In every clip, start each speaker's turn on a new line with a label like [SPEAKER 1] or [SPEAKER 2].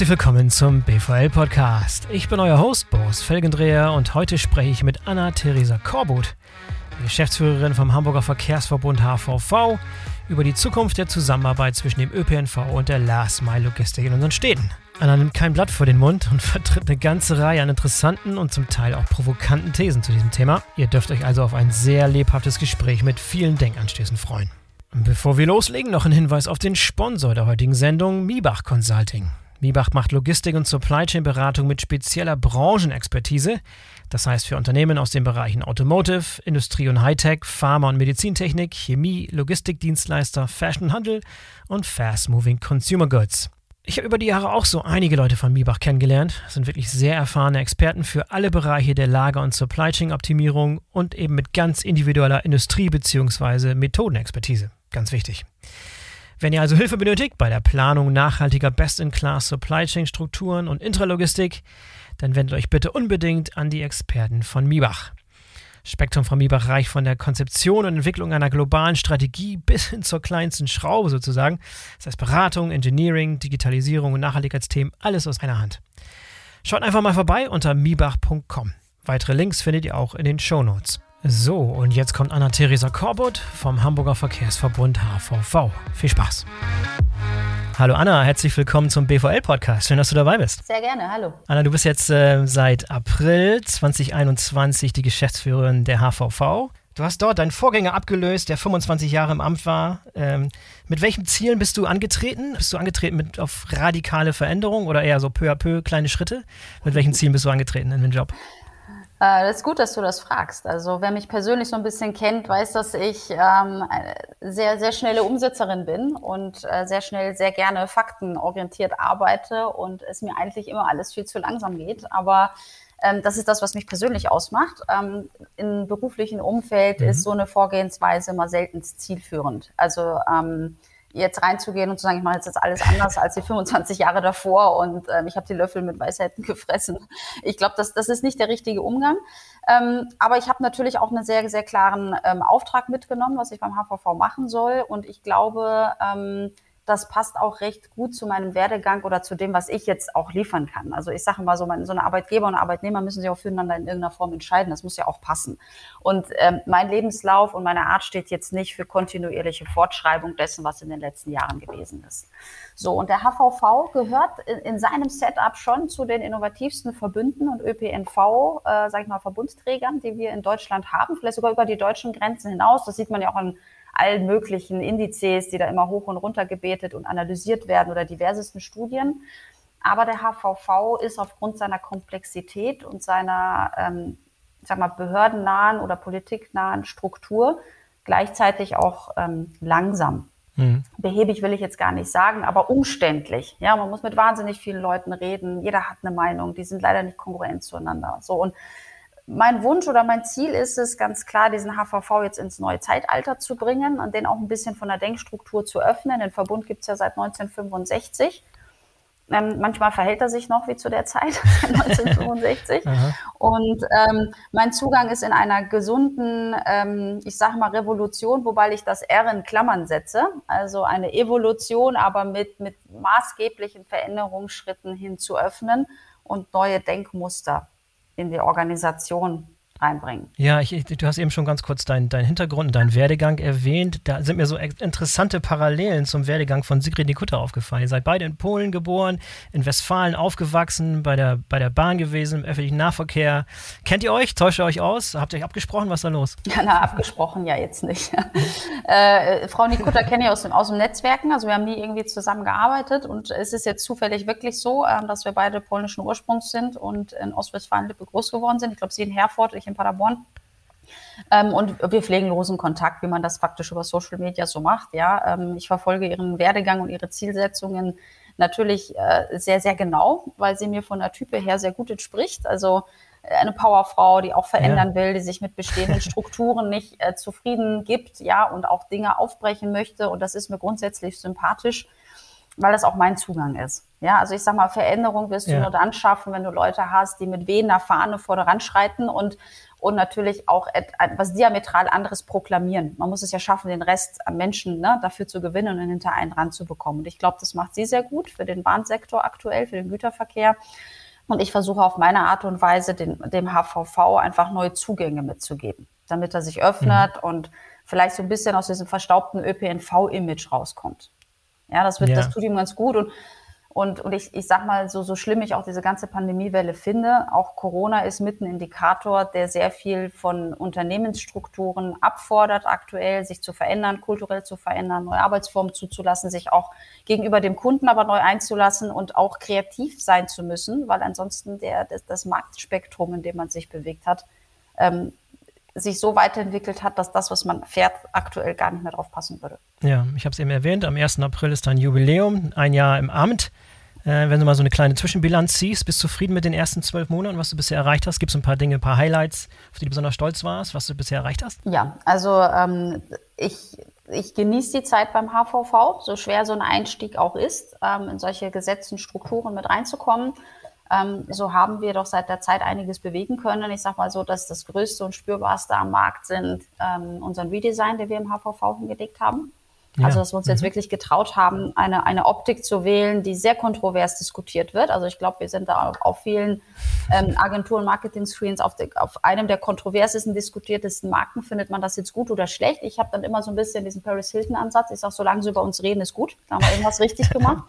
[SPEAKER 1] Herzlich willkommen zum BVL Podcast. Ich bin euer Host Boris Felgendreher und heute spreche ich mit Anna-Theresa Korbut, Geschäftsführerin vom Hamburger Verkehrsverbund HVV, über die Zukunft der Zusammenarbeit zwischen dem ÖPNV und der Last Mile Logistik in unseren Städten. Anna nimmt kein Blatt vor den Mund und vertritt eine ganze Reihe an interessanten und zum Teil auch provokanten Thesen zu diesem Thema. Ihr dürft euch also auf ein sehr lebhaftes Gespräch mit vielen Denkanstößen freuen. Bevor wir loslegen, noch ein Hinweis auf den Sponsor der heutigen Sendung, Miebach Consulting. Miebach macht Logistik und Supply Chain Beratung mit spezieller Branchenexpertise. Das heißt für Unternehmen aus den Bereichen Automotive, Industrie und Hightech, Pharma und Medizintechnik, Chemie, Logistikdienstleister, Fashion Handel und Fast Moving Consumer Goods. Ich habe über die Jahre auch so einige Leute von Miebach kennengelernt. Das sind wirklich sehr erfahrene Experten für alle Bereiche der Lager- und Supply Chain Optimierung und eben mit ganz individueller Industrie- bzw. Methodenexpertise. Ganz wichtig. Wenn ihr also Hilfe benötigt bei der Planung nachhaltiger Best-in-Class Supply Chain Strukturen und Intralogistik, dann wendet euch bitte unbedingt an die Experten von Miebach. Spektrum von Miebach reicht von der Konzeption und Entwicklung einer globalen Strategie bis hin zur kleinsten Schraube sozusagen. Das heißt Beratung, Engineering, Digitalisierung und Nachhaltigkeitsthemen, alles aus einer Hand. Schaut einfach mal vorbei unter miebach.com. Weitere Links findet ihr auch in den Show Notes. So, und jetzt kommt Anna-Theresa Korbut vom Hamburger Verkehrsverbund HVV. Viel Spaß! Hallo Anna, herzlich willkommen zum BVL-Podcast. Schön, dass du dabei bist.
[SPEAKER 2] Sehr gerne, hallo.
[SPEAKER 1] Anna, du bist jetzt äh, seit April 2021 die Geschäftsführerin der HVV. Du hast dort deinen Vorgänger abgelöst, der 25 Jahre im Amt war. Ähm, mit welchen Zielen bist du angetreten? Bist du angetreten mit auf radikale Veränderungen oder eher so peu à peu kleine Schritte? Mit welchen Zielen bist du angetreten in den Job?
[SPEAKER 2] Äh, das ist gut, dass du das fragst. Also wer mich persönlich so ein bisschen kennt, weiß, dass ich ähm, sehr, sehr schnelle Umsetzerin bin und äh, sehr schnell, sehr gerne faktenorientiert arbeite und es mir eigentlich immer alles viel zu langsam geht. Aber ähm, das ist das, was mich persönlich ausmacht. Ähm, Im beruflichen Umfeld mhm. ist so eine Vorgehensweise immer selten zielführend. Also ähm, jetzt reinzugehen und zu sagen, ich mache jetzt, jetzt alles anders als die 25 Jahre davor und ähm, ich habe die Löffel mit Weisheiten gefressen. Ich glaube, das, das ist nicht der richtige Umgang. Ähm, aber ich habe natürlich auch einen sehr, sehr klaren ähm, Auftrag mitgenommen, was ich beim HVV machen soll. Und ich glaube, ähm, das passt auch recht gut zu meinem Werdegang oder zu dem, was ich jetzt auch liefern kann. Also ich sage mal so, so eine Arbeitgeber und Arbeitnehmer müssen sich auch füreinander in irgendeiner Form entscheiden. Das muss ja auch passen. Und ähm, mein Lebenslauf und meine Art steht jetzt nicht für kontinuierliche Fortschreibung dessen, was in den letzten Jahren gewesen ist. So, und der HVV gehört in, in seinem Setup schon zu den innovativsten Verbünden und ÖPNV, äh, sag ich mal, Verbundsträgern, die wir in Deutschland haben, vielleicht sogar über die deutschen Grenzen hinaus. Das sieht man ja auch an allen möglichen Indizes, die da immer hoch und runter gebetet und analysiert werden oder diversesten Studien. Aber der HVV ist aufgrund seiner Komplexität und seiner, ähm, ich sag mal, behördennahen oder politiknahen Struktur gleichzeitig auch ähm, langsam. Mhm. Behäbig will ich jetzt gar nicht sagen, aber umständlich. Ja, man muss mit wahnsinnig vielen Leuten reden. Jeder hat eine Meinung. Die sind leider nicht kongruent zueinander. So und mein Wunsch oder mein Ziel ist es ganz klar, diesen HVV jetzt ins neue Zeitalter zu bringen und den auch ein bisschen von der Denkstruktur zu öffnen. Den Verbund gibt es ja seit 1965. Ähm, manchmal verhält er sich noch wie zu der Zeit, 1965. und ähm, mein Zugang ist in einer gesunden, ähm, ich sage mal Revolution, wobei ich das R in Klammern setze. Also eine Evolution, aber mit, mit maßgeblichen Veränderungsschritten hin zu öffnen und neue Denkmuster in die Organisation reinbringen.
[SPEAKER 1] Ja, ich, du hast eben schon ganz kurz deinen dein Hintergrund und deinen Werdegang erwähnt. Da sind mir so interessante Parallelen zum Werdegang von Sigrid Nikutta aufgefallen. Ihr seid beide in Polen geboren, in Westfalen aufgewachsen, bei der, bei der Bahn gewesen, im öffentlichen Nahverkehr. Kennt ihr euch? Täuscht ihr euch aus? Habt ihr euch abgesprochen? Was ist da los?
[SPEAKER 2] Ja, na, abgesprochen ja jetzt nicht. äh, Frau Nikutta kenne ich aus dem, aus dem Netzwerken. Also wir haben nie irgendwie zusammengearbeitet und es ist jetzt zufällig wirklich so, äh, dass wir beide polnischen Ursprungs sind und in Ostwestfalen-Lippe groß geworden sind. Ich glaube, sie in Herford, ich in Paderborn. Ähm, und wir pflegen losen Kontakt, wie man das faktisch über Social Media so macht. Ja, ähm, ich verfolge ihren Werdegang und ihre Zielsetzungen natürlich äh, sehr, sehr genau, weil sie mir von der Type her sehr gut entspricht. Also äh, eine Powerfrau, die auch verändern ja. will, die sich mit bestehenden Strukturen nicht äh, zufrieden gibt, ja, und auch Dinge aufbrechen möchte. Und das ist mir grundsätzlich sympathisch. Weil das auch mein Zugang ist. Ja, also ich sag mal, Veränderung wirst du ja. nur dann schaffen, wenn du Leute hast, die mit wehender Fahne voranschreiten und, und natürlich auch etwas diametral anderes proklamieren. Man muss es ja schaffen, den Rest an Menschen ne, dafür zu gewinnen und hinter einen dran zu bekommen. Und ich glaube, das macht sie sehr gut für den Bahnsektor aktuell, für den Güterverkehr. Und ich versuche auf meine Art und Weise den, dem HVV einfach neue Zugänge mitzugeben, damit er sich öffnet mhm. und vielleicht so ein bisschen aus diesem verstaubten ÖPNV-Image rauskommt. Ja, das wird, ja. das tut ihm ganz gut und und, und ich, ich sag mal, so, so schlimm ich auch diese ganze Pandemiewelle finde, auch Corona ist mit ein Indikator, der sehr viel von Unternehmensstrukturen abfordert, aktuell sich zu verändern, kulturell zu verändern, neue Arbeitsformen zuzulassen, sich auch gegenüber dem Kunden aber neu einzulassen und auch kreativ sein zu müssen, weil ansonsten der, das, das Marktspektrum, in dem man sich bewegt hat, ähm, sich so weiterentwickelt hat, dass das, was man fährt, aktuell gar nicht mehr drauf passen würde.
[SPEAKER 1] Ja, ich habe es eben erwähnt, am 1. April ist dein Jubiläum, ein Jahr im Amt. Äh, wenn du mal so eine kleine Zwischenbilanz ziehst, bist du zufrieden mit den ersten zwölf Monaten, was du bisher erreicht hast? Gibt es ein paar Dinge, ein paar Highlights, auf die du besonders stolz warst, was du bisher erreicht hast?
[SPEAKER 2] Ja, also ähm, ich, ich genieße die Zeit beim HVV, so schwer so ein Einstieg auch ist, ähm, in solche gesetzten Strukturen mit reinzukommen. Ähm, so haben wir doch seit der Zeit einiges bewegen können. Ich sage mal so, dass das Größte und Spürbarste am Markt sind ähm, unseren Redesign, den wir im HVV hingelegt haben. Ja. Also, dass wir uns jetzt mhm. wirklich getraut haben, eine, eine Optik zu wählen, die sehr kontrovers diskutiert wird. Also, ich glaube, wir sind da auf vielen ähm, Agenturen, Marketing-Screens auf, auf einem der kontroversesten, diskutiertesten Marken. Findet man das jetzt gut oder schlecht? Ich habe dann immer so ein bisschen diesen Paris Hilton-Ansatz. Ich sage, solange sie über uns reden, ist gut. Da haben wir irgendwas richtig gemacht.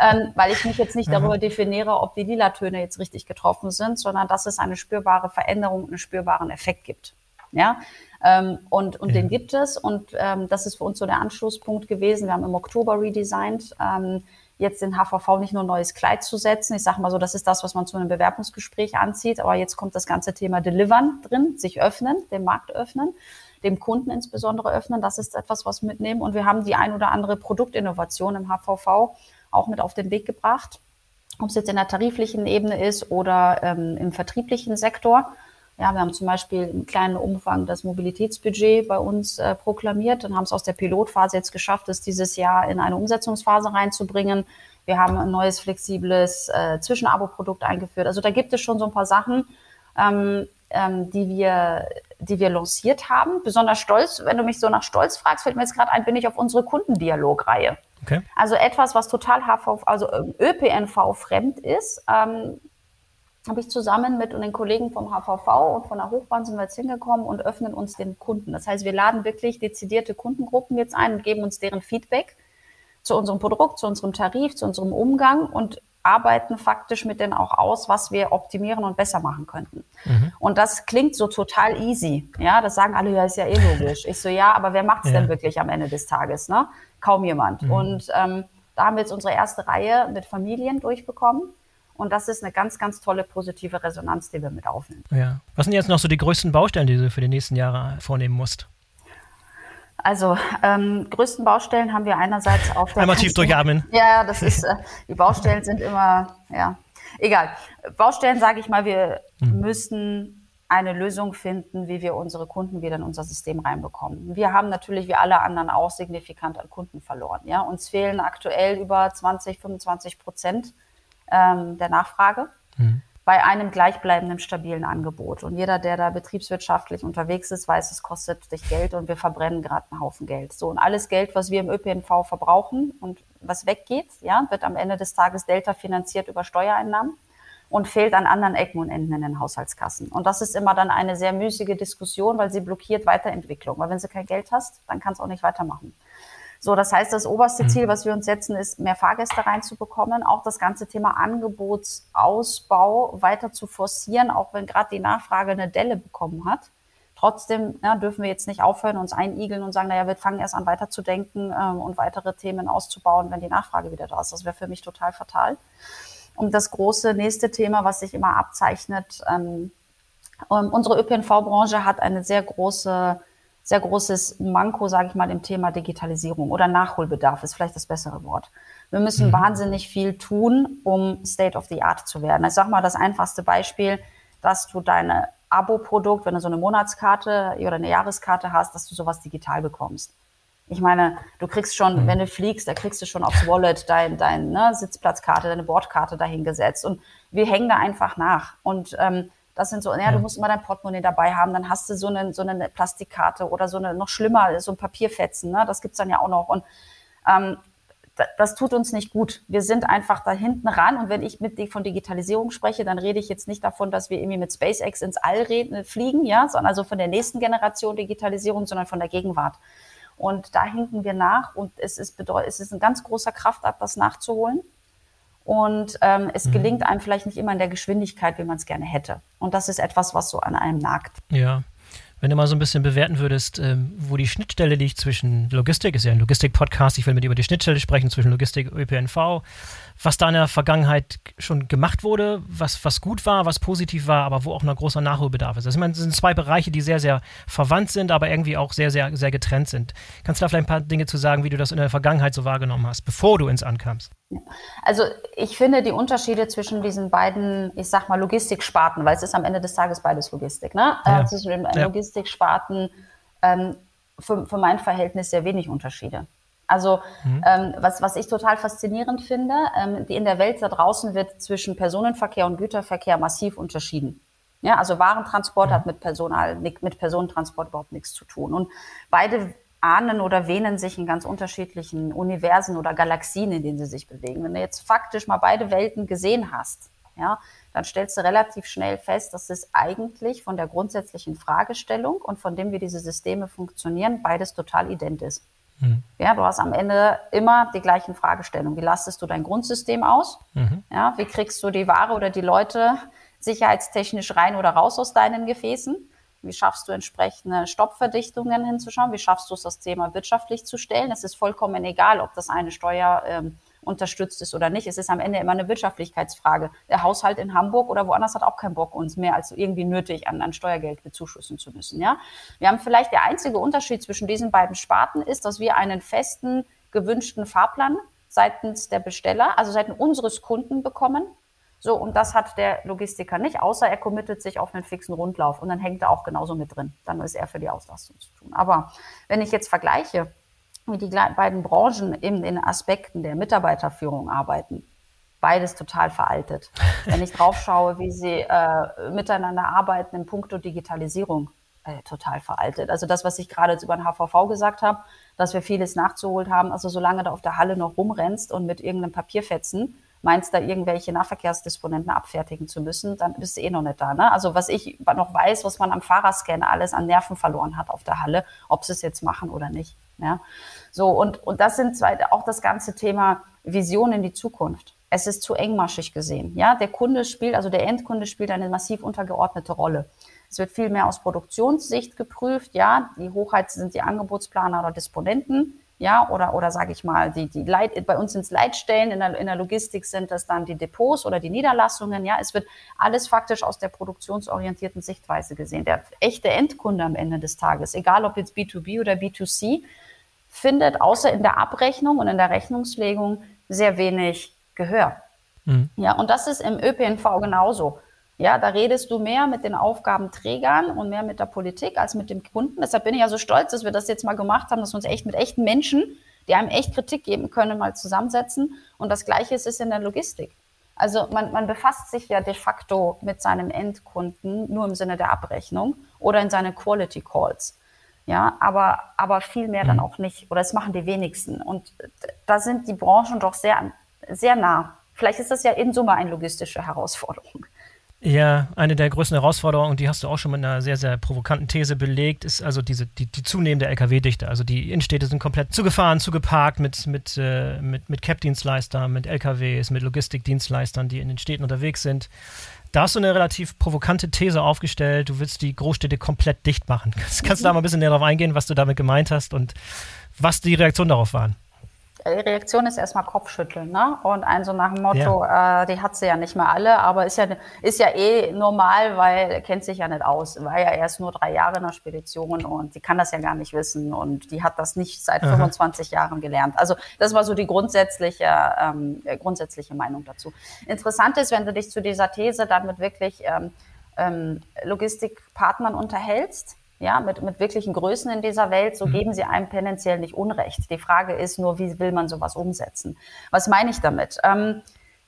[SPEAKER 2] ähm, weil ich mich jetzt nicht darüber mhm. definiere, ob die lila Töne jetzt richtig getroffen sind, sondern dass es eine spürbare Veränderung, einen spürbaren Effekt gibt. Ja, ähm, und und ja. den gibt es und ähm, das ist für uns so der Anschlusspunkt gewesen. Wir haben im Oktober redesigned, ähm, jetzt den HVV nicht nur ein neues Kleid zu setzen. Ich sage mal so, das ist das, was man zu einem Bewerbungsgespräch anzieht, aber jetzt kommt das ganze Thema Delivern drin, sich öffnen, den Markt öffnen dem Kunden insbesondere öffnen. Das ist etwas, was wir mitnehmen. Und wir haben die ein oder andere Produktinnovation im HVV auch mit auf den Weg gebracht. Ob es jetzt in der tariflichen Ebene ist oder ähm, im vertrieblichen Sektor. Ja, wir haben zum Beispiel im kleinen Umfang das Mobilitätsbudget bei uns äh, proklamiert und haben es aus der Pilotphase jetzt geschafft, es dieses Jahr in eine Umsetzungsphase reinzubringen. Wir haben ein neues flexibles äh, Zwischenabo-Produkt eingeführt. Also da gibt es schon so ein paar Sachen, ähm, ähm, die wir, die wir lanciert haben. Besonders stolz, wenn du mich so nach Stolz fragst, fällt mir jetzt gerade ein, bin ich auf unsere Kundendialogreihe. Okay. Also etwas, was total HV, also ähm, ÖPNV fremd ist. Ähm, habe ich zusammen mit den Kollegen vom HVV und von der Hochbahn sind wir jetzt hingekommen und öffnen uns den Kunden. Das heißt, wir laden wirklich dezidierte Kundengruppen jetzt ein und geben uns deren Feedback zu unserem Produkt, zu unserem Tarif, zu unserem Umgang und arbeiten faktisch mit denen auch aus, was wir optimieren und besser machen könnten. Mhm. Und das klingt so total easy. Ja, das sagen alle, ja, ist ja eh logisch. Ich so, ja, aber wer macht es ja. denn wirklich am Ende des Tages? Ne? Kaum jemand. Mhm. Und ähm, da haben wir jetzt unsere erste Reihe mit Familien durchbekommen und das ist eine ganz, ganz tolle positive Resonanz, die wir mit aufnehmen.
[SPEAKER 1] Ja. Was sind jetzt noch so die größten Baustellen, die du für die nächsten Jahre vornehmen musst?
[SPEAKER 2] Also ähm, größten Baustellen haben wir einerseits auf
[SPEAKER 1] der Einmal tief durchatmen.
[SPEAKER 2] Ja, das ist äh, die Baustellen sind immer ja egal. Baustellen sage ich mal, wir hm. müssen eine Lösung finden, wie wir unsere Kunden wieder in unser System reinbekommen. Wir haben natürlich wie alle anderen auch signifikant an Kunden verloren. Ja, uns fehlen aktuell über 20, 25 Prozent ähm, der Nachfrage mhm. bei einem gleichbleibenden, stabilen Angebot. Und jeder, der da betriebswirtschaftlich unterwegs ist, weiß, es kostet dich Geld und wir verbrennen gerade einen Haufen Geld. So, und alles Geld, was wir im ÖPNV verbrauchen und was weggeht, ja, wird am Ende des Tages Delta finanziert über Steuereinnahmen und fehlt an anderen Ecken und Enden in den Haushaltskassen. Und das ist immer dann eine sehr müßige Diskussion, weil sie blockiert Weiterentwicklung. Weil wenn sie kein Geld hast, dann kannst du auch nicht weitermachen. So, das heißt, das oberste Ziel, mhm. was wir uns setzen, ist, mehr Fahrgäste reinzubekommen, auch das ganze Thema Angebotsausbau weiter zu forcieren, auch wenn gerade die Nachfrage eine Delle bekommen hat. Trotzdem ja, dürfen wir jetzt nicht aufhören, uns einigeln und sagen, naja, wir fangen erst an weiterzudenken ähm, und weitere Themen auszubauen, wenn die Nachfrage wieder da ist. Das wäre für mich total fatal. Und das große nächste Thema, was sich immer abzeichnet, ähm, unsere ÖPNV-Branche hat eine sehr große sehr großes Manko, sage ich mal, im Thema Digitalisierung oder Nachholbedarf ist vielleicht das bessere Wort. Wir müssen mhm. wahnsinnig viel tun, um State of the Art zu werden. Ich sage mal das einfachste Beispiel, dass du deine Abo-Produkt, wenn du so eine Monatskarte oder eine Jahreskarte hast, dass du sowas digital bekommst. Ich meine, du kriegst schon, mhm. wenn du fliegst, da kriegst du schon aufs Wallet dein, dein ne, Sitzplatzkarte, deine Bordkarte dahingesetzt. Und wir hängen da einfach nach. Und ähm, das sind so, ja, du musst immer dein Portemonnaie dabei haben, dann hast du so eine, so eine Plastikkarte oder so eine, noch schlimmer, so ein Papierfetzen, ne? das gibt's dann ja auch noch. Und ähm, das tut uns nicht gut. Wir sind einfach da hinten ran. Und wenn ich mit von Digitalisierung spreche, dann rede ich jetzt nicht davon, dass wir irgendwie mit SpaceX ins All reden, fliegen, ja, sondern also von der nächsten Generation Digitalisierung, sondern von der Gegenwart. Und da hinken wir nach. Und es ist, es ist ein ganz großer Kraftakt, das nachzuholen. Und ähm, es mhm. gelingt einem vielleicht nicht immer in der Geschwindigkeit, wie man es gerne hätte. Und das ist etwas, was so an einem nagt.
[SPEAKER 1] Ja, wenn du mal so ein bisschen bewerten würdest, ähm, wo die Schnittstelle liegt zwischen Logistik, ist ja ein Logistik-Podcast, ich will mit dir über die Schnittstelle sprechen zwischen Logistik und ÖPNV, was da in der Vergangenheit schon gemacht wurde, was, was gut war, was positiv war, aber wo auch noch großer Nachholbedarf ist. Also ich meine, es sind zwei Bereiche, die sehr, sehr verwandt sind, aber irgendwie auch sehr, sehr, sehr getrennt sind. Kannst du da vielleicht ein paar Dinge zu sagen, wie du das in der Vergangenheit so wahrgenommen hast, bevor du ins Ankamst?
[SPEAKER 2] Also ich finde die Unterschiede zwischen diesen beiden, ich sag mal, Logistiksparten, weil es ist am Ende des Tages beides Logistik, ne? Ja. Äh, zwischen den ja. Logistiksparten ähm, für, für mein Verhältnis sehr wenig Unterschiede. Also mhm. ähm, was, was ich total faszinierend finde, ähm, die in der Welt da draußen wird zwischen Personenverkehr und Güterverkehr massiv unterschieden. Ja, also Warentransport mhm. hat mit, Personal, mit Personentransport überhaupt nichts zu tun. Und beide ahnen oder wähnen sich in ganz unterschiedlichen Universen oder Galaxien, in denen sie sich bewegen. Wenn du jetzt faktisch mal beide Welten gesehen hast, ja, dann stellst du relativ schnell fest, dass es eigentlich von der grundsätzlichen Fragestellung und von dem, wie diese Systeme funktionieren, beides total ident ist. Mhm. Ja, du hast am Ende immer die gleichen Fragestellungen. Wie lastest du dein Grundsystem aus? Mhm. Ja, wie kriegst du die Ware oder die Leute sicherheitstechnisch rein oder raus aus deinen Gefäßen? Wie schaffst du entsprechende Stoppverdichtungen hinzuschauen? Wie schaffst du es, das Thema wirtschaftlich zu stellen? Es ist vollkommen egal, ob das eine Steuer ähm, unterstützt ist oder nicht. Es ist am Ende immer eine Wirtschaftlichkeitsfrage. Der Haushalt in Hamburg oder woanders hat auch keinen Bock, uns mehr als irgendwie nötig an, an Steuergeld bezuschussen zu müssen. Ja? Wir haben vielleicht der einzige Unterschied zwischen diesen beiden Sparten ist, dass wir einen festen, gewünschten Fahrplan seitens der Besteller, also seitens unseres Kunden bekommen so, und das hat der Logistiker nicht, außer er committet sich auf einen fixen Rundlauf und dann hängt er auch genauso mit drin. Dann ist er für die Auslastung zu tun. Aber wenn ich jetzt vergleiche, wie die beiden Branchen in den Aspekten der Mitarbeiterführung arbeiten, beides total veraltet. Wenn ich drauf schaue, wie sie äh, miteinander arbeiten in puncto Digitalisierung, äh, total veraltet. Also das, was ich gerade jetzt über den HVV gesagt habe, dass wir vieles nachzuholen haben. Also solange du auf der Halle noch rumrennst und mit irgendeinem Papierfetzen meinst, da irgendwelche Nahverkehrsdisponenten abfertigen zu müssen, dann bist du eh noch nicht da. Ne? Also was ich noch weiß, was man am Fahrerscan alles an Nerven verloren hat auf der Halle, ob sie es jetzt machen oder nicht. Ja? So, und, und das sind zwei, auch das ganze Thema Vision in die Zukunft. Es ist zu engmaschig gesehen. Ja, der Kunde spielt, also der Endkunde spielt eine massiv untergeordnete Rolle. Es wird viel mehr aus Produktionssicht geprüft. Ja, die Hochheit sind die Angebotsplaner oder Disponenten ja, oder, oder sage ich mal, die, die Leit, bei uns sind es Leitstellen, in der, in der Logistik sind das dann die Depots oder die Niederlassungen, ja, es wird alles faktisch aus der produktionsorientierten Sichtweise gesehen. Der echte Endkunde am Ende des Tages, egal ob jetzt B2B oder B2C, findet außer in der Abrechnung und in der Rechnungslegung sehr wenig Gehör. Mhm. Ja, und das ist im ÖPNV genauso. Ja, da redest du mehr mit den Aufgabenträgern und mehr mit der Politik als mit dem Kunden. Deshalb bin ich ja so stolz, dass wir das jetzt mal gemacht haben, dass wir uns echt mit echten Menschen, die einem echt Kritik geben können, mal zusammensetzen. Und das Gleiche ist es in der Logistik. Also man, man befasst sich ja de facto mit seinem Endkunden nur im Sinne der Abrechnung oder in seinen Quality Calls. Ja, aber, aber viel mehr dann mhm. auch nicht. Oder es machen die wenigsten. Und da sind die Branchen doch sehr, sehr nah. Vielleicht ist das ja in Summe eine logistische Herausforderung.
[SPEAKER 1] Ja, eine der größten Herausforderungen, die hast du auch schon mit einer sehr, sehr provokanten These belegt, ist also diese, die, die zunehmende Lkw-Dichte. Also die Innenstädte sind komplett zugefahren, zugeparkt mit, mit, äh, mit, mit Cap-Dienstleistern, mit LKWs, mit Logistikdienstleistern, die in den Städten unterwegs sind. Da hast du eine relativ provokante These aufgestellt, du willst die Großstädte komplett dicht machen. Kannst, kannst du da mal ein bisschen näher darauf eingehen, was du damit gemeint hast und was die Reaktionen darauf waren?
[SPEAKER 2] Die Reaktion ist erstmal Kopfschütteln, ne? Und ein so nach dem Motto, ja. äh, die hat sie ja nicht mehr alle, aber ist ja, ist ja eh normal, weil er kennt sich ja nicht aus. War ja erst nur drei Jahre in der Spedition und die kann das ja gar nicht wissen und die hat das nicht seit Aha. 25 Jahren gelernt. Also das war so die grundsätzliche, ähm, grundsätzliche Meinung dazu. Interessant ist, wenn du dich zu dieser These dann mit wirklich ähm, ähm, Logistikpartnern unterhältst, ja, mit, mit wirklichen Größen in dieser Welt, so mhm. geben sie einem tendenziell nicht Unrecht. Die Frage ist nur, wie will man sowas umsetzen? Was meine ich damit? Ähm,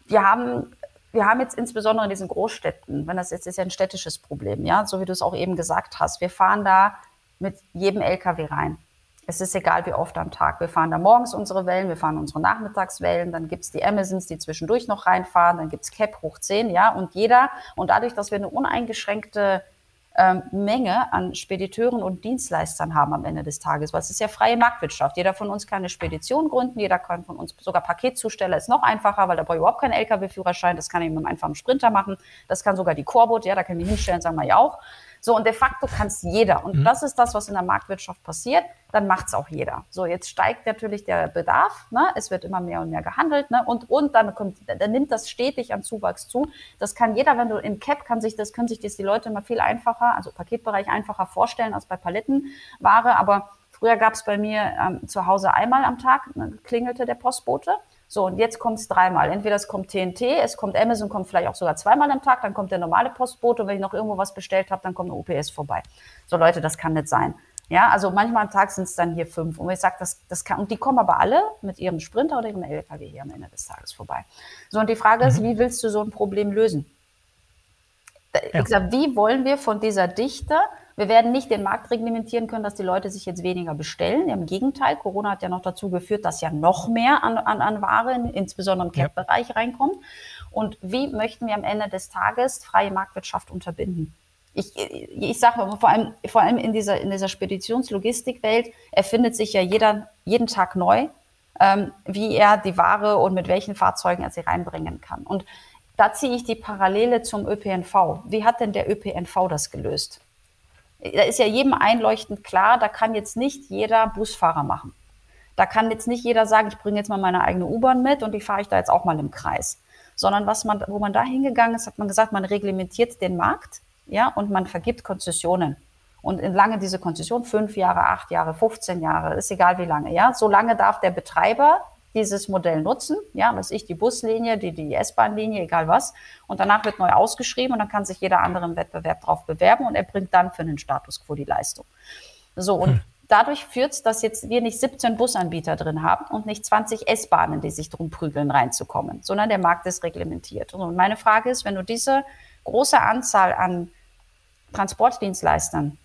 [SPEAKER 2] wir haben wir haben jetzt insbesondere in diesen Großstädten, wenn das jetzt ist ja ein städtisches Problem, ja, so wie du es auch eben gesagt hast, wir fahren da mit jedem LKW rein. Es ist egal, wie oft am Tag. Wir fahren da morgens unsere Wellen, wir fahren unsere Nachmittagswellen, dann gibt es die Amazons, die zwischendurch noch reinfahren, dann gibt es Cap hoch 10, ja, und jeder, und dadurch, dass wir eine uneingeschränkte ähm, Menge an Spediteuren und Dienstleistern haben am Ende des Tages, weil es ist ja freie Marktwirtschaft. Jeder von uns kann eine Spedition gründen, jeder kann von uns, sogar Paketzusteller ist noch einfacher, weil da brauche ich überhaupt keinen LKW-Führerschein, das kann ich mit einem einfachen Sprinter machen, das kann sogar die Corbot, ja, da kann ich hinstellen, sagen wir ja auch. So, und de facto kann es jeder. Und mhm. das ist das, was in der Marktwirtschaft passiert. Dann macht es auch jeder. So, jetzt steigt natürlich der Bedarf. Ne? Es wird immer mehr und mehr gehandelt. Ne? Und, und dann, kommt, dann nimmt das stetig an Zuwachs zu. Das kann jeder, wenn du im Cap kann sich das, können sich das die Leute immer viel einfacher, also Paketbereich einfacher vorstellen als bei Palettenware. Aber früher gab es bei mir ähm, zu Hause einmal am Tag, ne, klingelte der Postbote. So, und jetzt kommt es dreimal. Entweder es kommt TNT, es kommt Amazon, kommt vielleicht auch sogar zweimal am Tag, dann kommt der normale Postbote und wenn ich noch irgendwo was bestellt habe, dann kommt eine UPS vorbei. So, Leute, das kann nicht sein. Ja, also manchmal am Tag sind es dann hier fünf. Und ich sage, das, das kann, und die kommen aber alle mit ihrem Sprinter oder ihrem LKW hier am Ende des Tages vorbei. So, und die Frage ist, mhm. wie willst du so ein Problem lösen? Ja. Ich sag, wie wollen wir von dieser Dichte wir werden nicht den Markt reglementieren können, dass die Leute sich jetzt weniger bestellen. Im Gegenteil, Corona hat ja noch dazu geführt, dass ja noch mehr an, an, an Ware, insbesondere im Cap-Bereich, ja. reinkommt. Und wie möchten wir am Ende des Tages freie Marktwirtschaft unterbinden? Ich, ich sage vor allem, vor allem in dieser, in dieser Speditionslogistikwelt erfindet sich ja jeder, jeden Tag neu, ähm, wie er die Ware und mit welchen Fahrzeugen er sie reinbringen kann. Und da ziehe ich die Parallele zum ÖPNV. Wie hat denn der ÖPNV das gelöst? Da ist ja jedem einleuchtend klar, da kann jetzt nicht jeder Busfahrer machen. Da kann jetzt nicht jeder sagen, ich bringe jetzt mal meine eigene U-Bahn mit und die fahre ich da jetzt auch mal im Kreis. Sondern was man, wo man da hingegangen ist, hat man gesagt, man reglementiert den Markt, ja, und man vergibt Konzessionen. Und lange diese Konzession, fünf Jahre, acht Jahre, 15 Jahre, ist egal wie lange, ja. So lange darf der Betreiber dieses Modell nutzen, ja, was ich, die Buslinie, die, die S-Bahn-Linie, egal was. Und danach wird neu ausgeschrieben und dann kann sich jeder andere im Wettbewerb darauf bewerben und er bringt dann für den Status quo die Leistung. So, und hm. dadurch führt es, dass jetzt wir nicht 17 Busanbieter drin haben und nicht 20 S-Bahnen, die sich drum prügeln, reinzukommen, sondern der Markt ist reglementiert. Und meine Frage ist, wenn du diese große Anzahl an Transportdienstleistern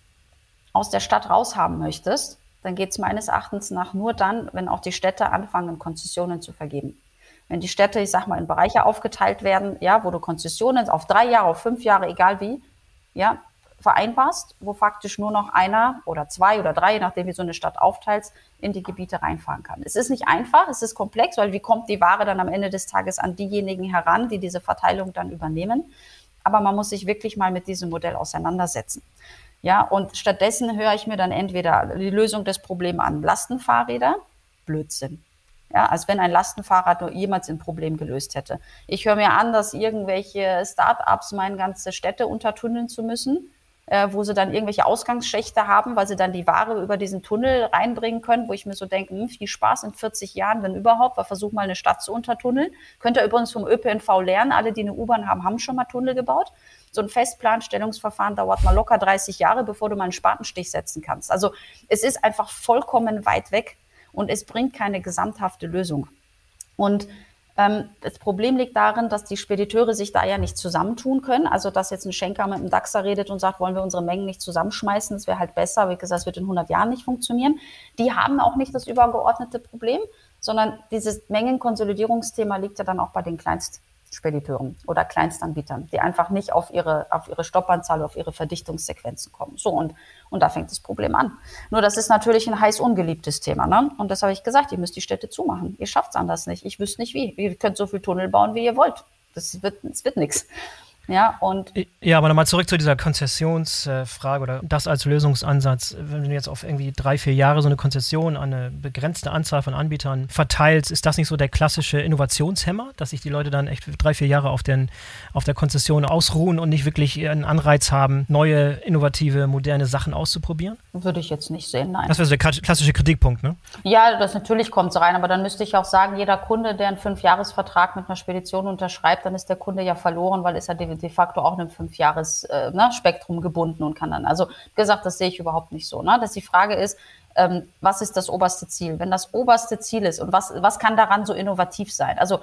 [SPEAKER 2] aus der Stadt raushaben möchtest, dann geht es meines Erachtens nach nur dann, wenn auch die Städte anfangen, Konzessionen zu vergeben. Wenn die Städte, ich sag mal, in Bereiche aufgeteilt werden, ja, wo du Konzessionen auf drei Jahre, auf fünf Jahre, egal wie, ja, vereinbarst, wo faktisch nur noch einer oder zwei oder drei, je nachdem wie so eine Stadt aufteilst, in die Gebiete reinfahren kann. Es ist nicht einfach, es ist komplex, weil wie kommt die Ware dann am Ende des Tages an diejenigen heran, die diese Verteilung dann übernehmen? Aber man muss sich wirklich mal mit diesem Modell auseinandersetzen. Ja, und stattdessen höre ich mir dann entweder die Lösung des Problems an Lastenfahrräder, Blödsinn. Ja, als wenn ein Lastenfahrrad nur jemals ein Problem gelöst hätte. Ich höre mir an, dass irgendwelche Start-ups meinen, ganze Städte untertunneln zu müssen äh, wo sie dann irgendwelche Ausgangsschächte haben, weil sie dann die Ware über diesen Tunnel reinbringen können, wo ich mir so denke, hm, viel Spaß in 40 Jahren, wenn überhaupt, weil versuch mal eine Stadt zu untertunneln. Könnt ihr übrigens vom ÖPNV lernen, alle, die eine U-Bahn haben, haben schon mal Tunnel gebaut. So ein Festplanstellungsverfahren dauert mal locker 30 Jahre, bevor du mal einen Spatenstich setzen kannst. Also es ist einfach vollkommen weit weg und es bringt keine gesamthafte Lösung. Und ähm, das Problem liegt darin, dass die Spediteure sich da ja nicht zusammentun können. Also, dass jetzt ein Schenker mit einem DAXer redet und sagt, wollen wir unsere Mengen nicht zusammenschmeißen, das wäre halt besser. Wie gesagt, das wird in 100 Jahren nicht funktionieren. Die haben auch nicht das übergeordnete Problem, sondern dieses Mengenkonsolidierungsthema liegt ja dann auch bei den Kleinst Spediteuren oder Kleinstanbietern, die einfach nicht auf ihre, auf ihre Stoppanzahl, auf ihre Verdichtungssequenzen kommen. So, und, und da fängt das Problem an. Nur das ist natürlich ein heiß ungeliebtes Thema. Ne? Und das habe ich gesagt, ihr müsst die Städte zumachen. Ihr schafft es anders nicht. Ich wüsste nicht wie. Ihr könnt so viel Tunnel bauen, wie ihr wollt. Das wird, das wird nichts. Ja, und
[SPEAKER 1] ja, aber nochmal zurück zu dieser Konzessionsfrage oder das als Lösungsansatz. Wenn du jetzt auf irgendwie drei, vier Jahre so eine Konzession an eine begrenzte Anzahl von Anbietern verteilst, ist das nicht so der klassische Innovationshemmer, dass sich die Leute dann echt drei, vier Jahre auf, den, auf der Konzession ausruhen und nicht wirklich einen Anreiz haben, neue, innovative, moderne Sachen auszuprobieren?
[SPEAKER 2] Würde ich jetzt nicht sehen, nein.
[SPEAKER 1] Das wäre so der klassische Kritikpunkt, ne?
[SPEAKER 2] Ja, das natürlich kommt so rein, aber dann müsste ich auch sagen, jeder Kunde, der einen Fünfjahresvertrag mit einer Spedition unterschreibt, dann ist der Kunde ja verloren, weil ist er de facto auch einem Fünfjahres-Spektrum äh, ne, gebunden und kann dann, also gesagt, das sehe ich überhaupt nicht so. Ne? Dass die Frage ist, ähm, was ist das oberste Ziel? Wenn das oberste Ziel ist und was, was kann daran so innovativ sein? Also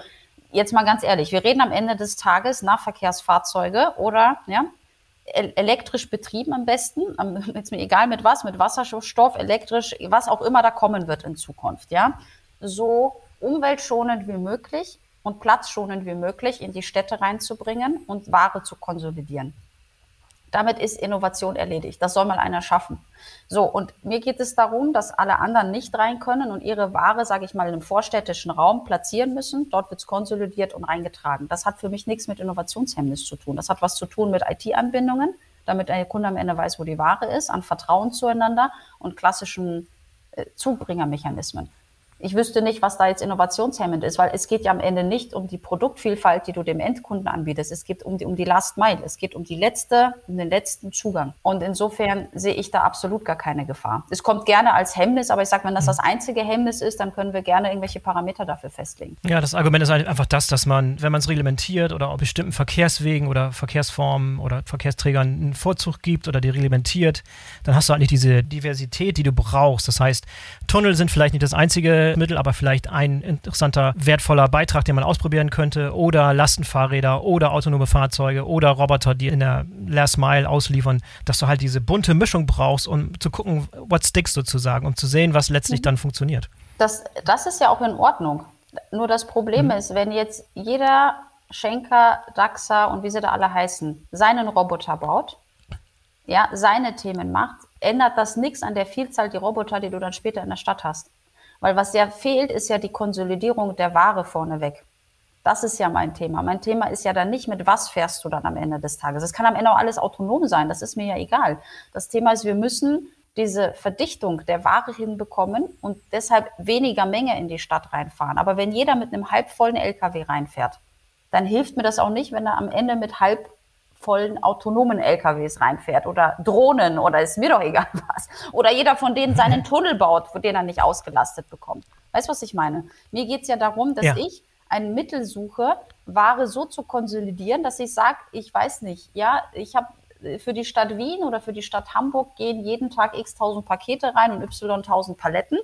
[SPEAKER 2] jetzt mal ganz ehrlich, wir reden am Ende des Tages Nahverkehrsfahrzeuge oder ja, elektrisch betrieben am besten, jetzt mir egal mit was, mit Wasserstoff, elektrisch, was auch immer da kommen wird in Zukunft, ja, so umweltschonend wie möglich und platzschonend wie möglich in die Städte reinzubringen und Ware zu konsolidieren. Damit ist Innovation erledigt. Das soll mal einer schaffen. So, und mir geht es darum, dass alle anderen nicht rein können und ihre Ware, sage ich mal, im vorstädtischen Raum platzieren müssen. Dort wird es konsolidiert und reingetragen. Das hat für mich nichts mit Innovationshemmnis zu tun. Das hat was zu tun mit IT-Anbindungen, damit der Kunde am Ende weiß, wo die Ware ist, an Vertrauen zueinander und klassischen äh, Zubringermechanismen ich wüsste nicht, was da jetzt innovationshemmend ist, weil es geht ja am Ende nicht um die Produktvielfalt, die du dem Endkunden anbietest. Es geht um die, um die Last Mile. Es geht um die letzte, um den letzten Zugang. Und insofern sehe ich da absolut gar keine Gefahr. Es kommt gerne als Hemmnis, aber ich sage, wenn das das einzige Hemmnis ist, dann können wir gerne irgendwelche Parameter dafür festlegen.
[SPEAKER 1] Ja, das Argument ist einfach das, dass man, wenn man es reglementiert oder auf bestimmten Verkehrswegen oder Verkehrsformen oder Verkehrsträgern einen Vorzug gibt oder die reglementiert, dann hast du eigentlich diese Diversität, die du brauchst. Das heißt, Tunnel sind vielleicht nicht das einzige Mittel, aber vielleicht ein interessanter, wertvoller Beitrag, den man ausprobieren könnte. Oder Lastenfahrräder oder autonome Fahrzeuge oder Roboter, die in der Last Mile ausliefern, dass du halt diese bunte Mischung brauchst, um zu gucken, what sticks sozusagen, um zu sehen, was letztlich mhm. dann funktioniert.
[SPEAKER 2] Das, das ist ja auch in Ordnung. Nur das Problem mhm. ist, wenn jetzt jeder Schenker, Daxa und wie sie da alle heißen, seinen Roboter baut, ja, seine Themen macht, ändert das nichts an der Vielzahl die Roboter, die du dann später in der Stadt hast. Weil was ja fehlt, ist ja die Konsolidierung der Ware vorneweg. Das ist ja mein Thema. Mein Thema ist ja dann nicht, mit was fährst du dann am Ende des Tages. Es kann am Ende auch alles autonom sein. Das ist mir ja egal. Das Thema ist, wir müssen diese Verdichtung der Ware hinbekommen und deshalb weniger Menge in die Stadt reinfahren. Aber wenn jeder mit einem halbvollen LKW reinfährt, dann hilft mir das auch nicht, wenn er am Ende mit halb vollen autonomen LKWs reinfährt oder Drohnen oder ist mir doch egal was. Oder jeder von denen seinen Tunnel baut, für den er nicht ausgelastet bekommt. Weißt du, was ich meine? Mir geht es ja darum, dass ja. ich ein Mittel suche, Ware so zu konsolidieren, dass ich sage, ich weiß nicht, ja, ich habe für die Stadt Wien oder für die Stadt Hamburg gehen jeden Tag x tausend Pakete rein und y tausend Paletten.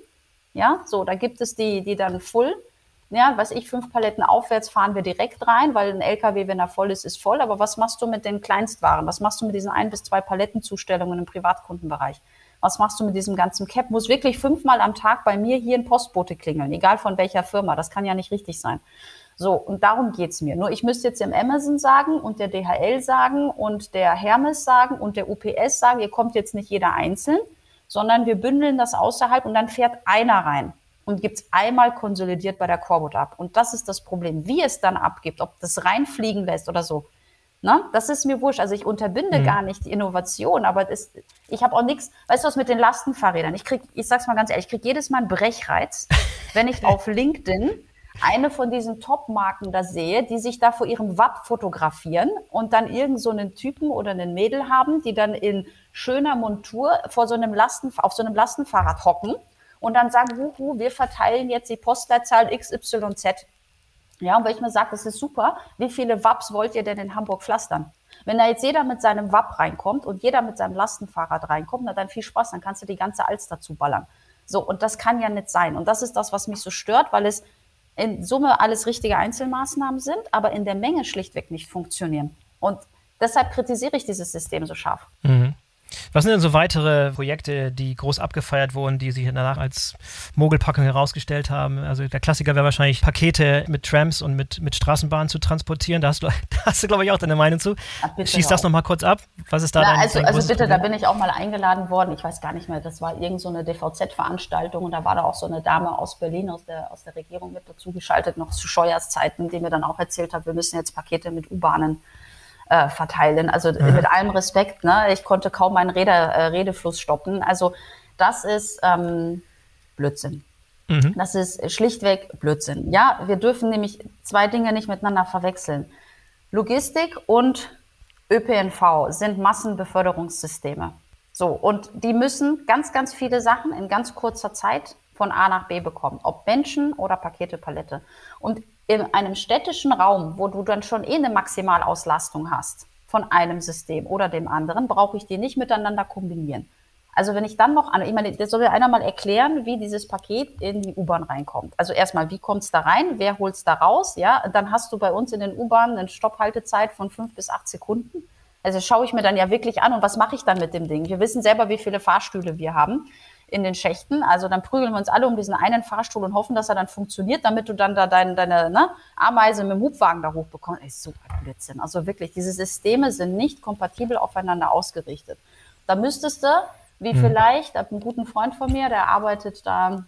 [SPEAKER 2] Ja, so, da gibt es die, die dann full ja, was ich, fünf Paletten aufwärts fahren wir direkt rein, weil ein LKW, wenn er voll ist, ist voll. Aber was machst du mit den Kleinstwaren? Was machst du mit diesen ein bis zwei Palettenzustellungen im Privatkundenbereich? Was machst du mit diesem ganzen Cap? Muss wirklich fünfmal am Tag bei mir hier ein Postbote klingeln, egal von welcher Firma. Das kann ja nicht richtig sein. So, und darum geht's mir. Nur ich müsste jetzt dem Amazon sagen und der DHL sagen und der Hermes sagen und der UPS sagen, ihr kommt jetzt nicht jeder einzeln, sondern wir bündeln das außerhalb und dann fährt einer rein und gibt es einmal konsolidiert bei der Corbut ab. Und das ist das Problem. Wie es dann abgibt, ob das reinfliegen lässt oder so, Ne? Das ist mir wurscht. Also ich unterbinde mhm. gar nicht die Innovation, aber das, ich habe auch nichts, weißt du was mit den Lastenfahrrädern? Ich krieg, ich sag's mal ganz ehrlich, ich krieg jedes Mal einen Brechreiz, wenn ich auf LinkedIn eine von diesen Top-Marken da sehe, die sich da vor ihrem Watt fotografieren und dann irgend so einen Typen oder einen Mädel haben, die dann in schöner Montur vor so einem Lasten, auf so einem Lastenfahrrad hocken und dann sagen, huhu, wir verteilen jetzt die Postleitzahl XYZ. Ja, und wenn ich mir sage, das ist super, wie viele WAPs wollt ihr denn in Hamburg pflastern? Wenn da jetzt jeder mit seinem WAP reinkommt und jeder mit seinem Lastenfahrrad reinkommt, na dann viel Spaß, dann kannst du die ganze Alster dazu ballern. So, und das kann ja nicht sein. Und das ist das, was mich so stört, weil es in Summe alles richtige Einzelmaßnahmen sind, aber in der Menge schlichtweg nicht funktionieren. Und deshalb kritisiere ich dieses System so scharf. Mhm.
[SPEAKER 1] Was sind denn so weitere Projekte, die groß abgefeiert wurden, die sich danach als Mogelpackung herausgestellt haben? Also der Klassiker wäre wahrscheinlich Pakete mit Trams und mit, mit Straßenbahnen zu transportieren. Da hast du, da hast du glaube ich, auch deine Meinung zu. Ach, Schieß das nochmal kurz ab. Was ist da
[SPEAKER 2] Na,
[SPEAKER 1] dein,
[SPEAKER 2] Also, dein also bitte, Problem? da bin ich auch mal eingeladen worden. Ich weiß gar nicht mehr, das war irgend so eine DVZ-Veranstaltung und da war da auch so eine Dame aus Berlin, aus der, aus der Regierung mit dazu geschaltet, noch zu Scheuers Zeiten, die mir dann auch erzählt hat, wir müssen jetzt Pakete mit U-Bahnen äh, verteilen. Also mhm. mit allem Respekt, ne? ich konnte kaum meinen Rede, äh, Redefluss stoppen. Also das ist ähm, Blödsinn. Mhm. Das ist schlichtweg Blödsinn. Ja, wir dürfen nämlich zwei Dinge nicht miteinander verwechseln. Logistik und ÖPNV sind Massenbeförderungssysteme. So, und die müssen ganz, ganz viele Sachen in ganz kurzer Zeit von A nach B bekommen, ob Menschen oder Pakete, Palette. Und in einem städtischen Raum, wo du dann schon eh eine Maximalauslastung hast von einem System oder dem anderen, brauche ich die nicht miteinander kombinieren. Also wenn ich dann noch ich meine, das soll mir einer mal erklären, wie dieses Paket in die U-Bahn reinkommt. Also erstmal, wie kommt es da rein? Wer holt es da raus? Ja, dann hast du bei uns in den U-Bahnen eine Stopphaltezeit von fünf bis acht Sekunden. Also schaue ich mir dann ja wirklich an und was mache ich dann mit dem Ding? Wir wissen selber, wie viele Fahrstühle wir haben in den Schächten. Also dann prügeln wir uns alle um diesen einen Fahrstuhl und hoffen, dass er dann funktioniert, damit du dann da deine, deine ne, Ameise mit dem Hubwagen da hochbekommst. Ist super Blödsinn. Also wirklich, diese Systeme sind nicht kompatibel aufeinander ausgerichtet. Da müsstest du, wie hm. vielleicht, einen guten Freund von mir, der arbeitet da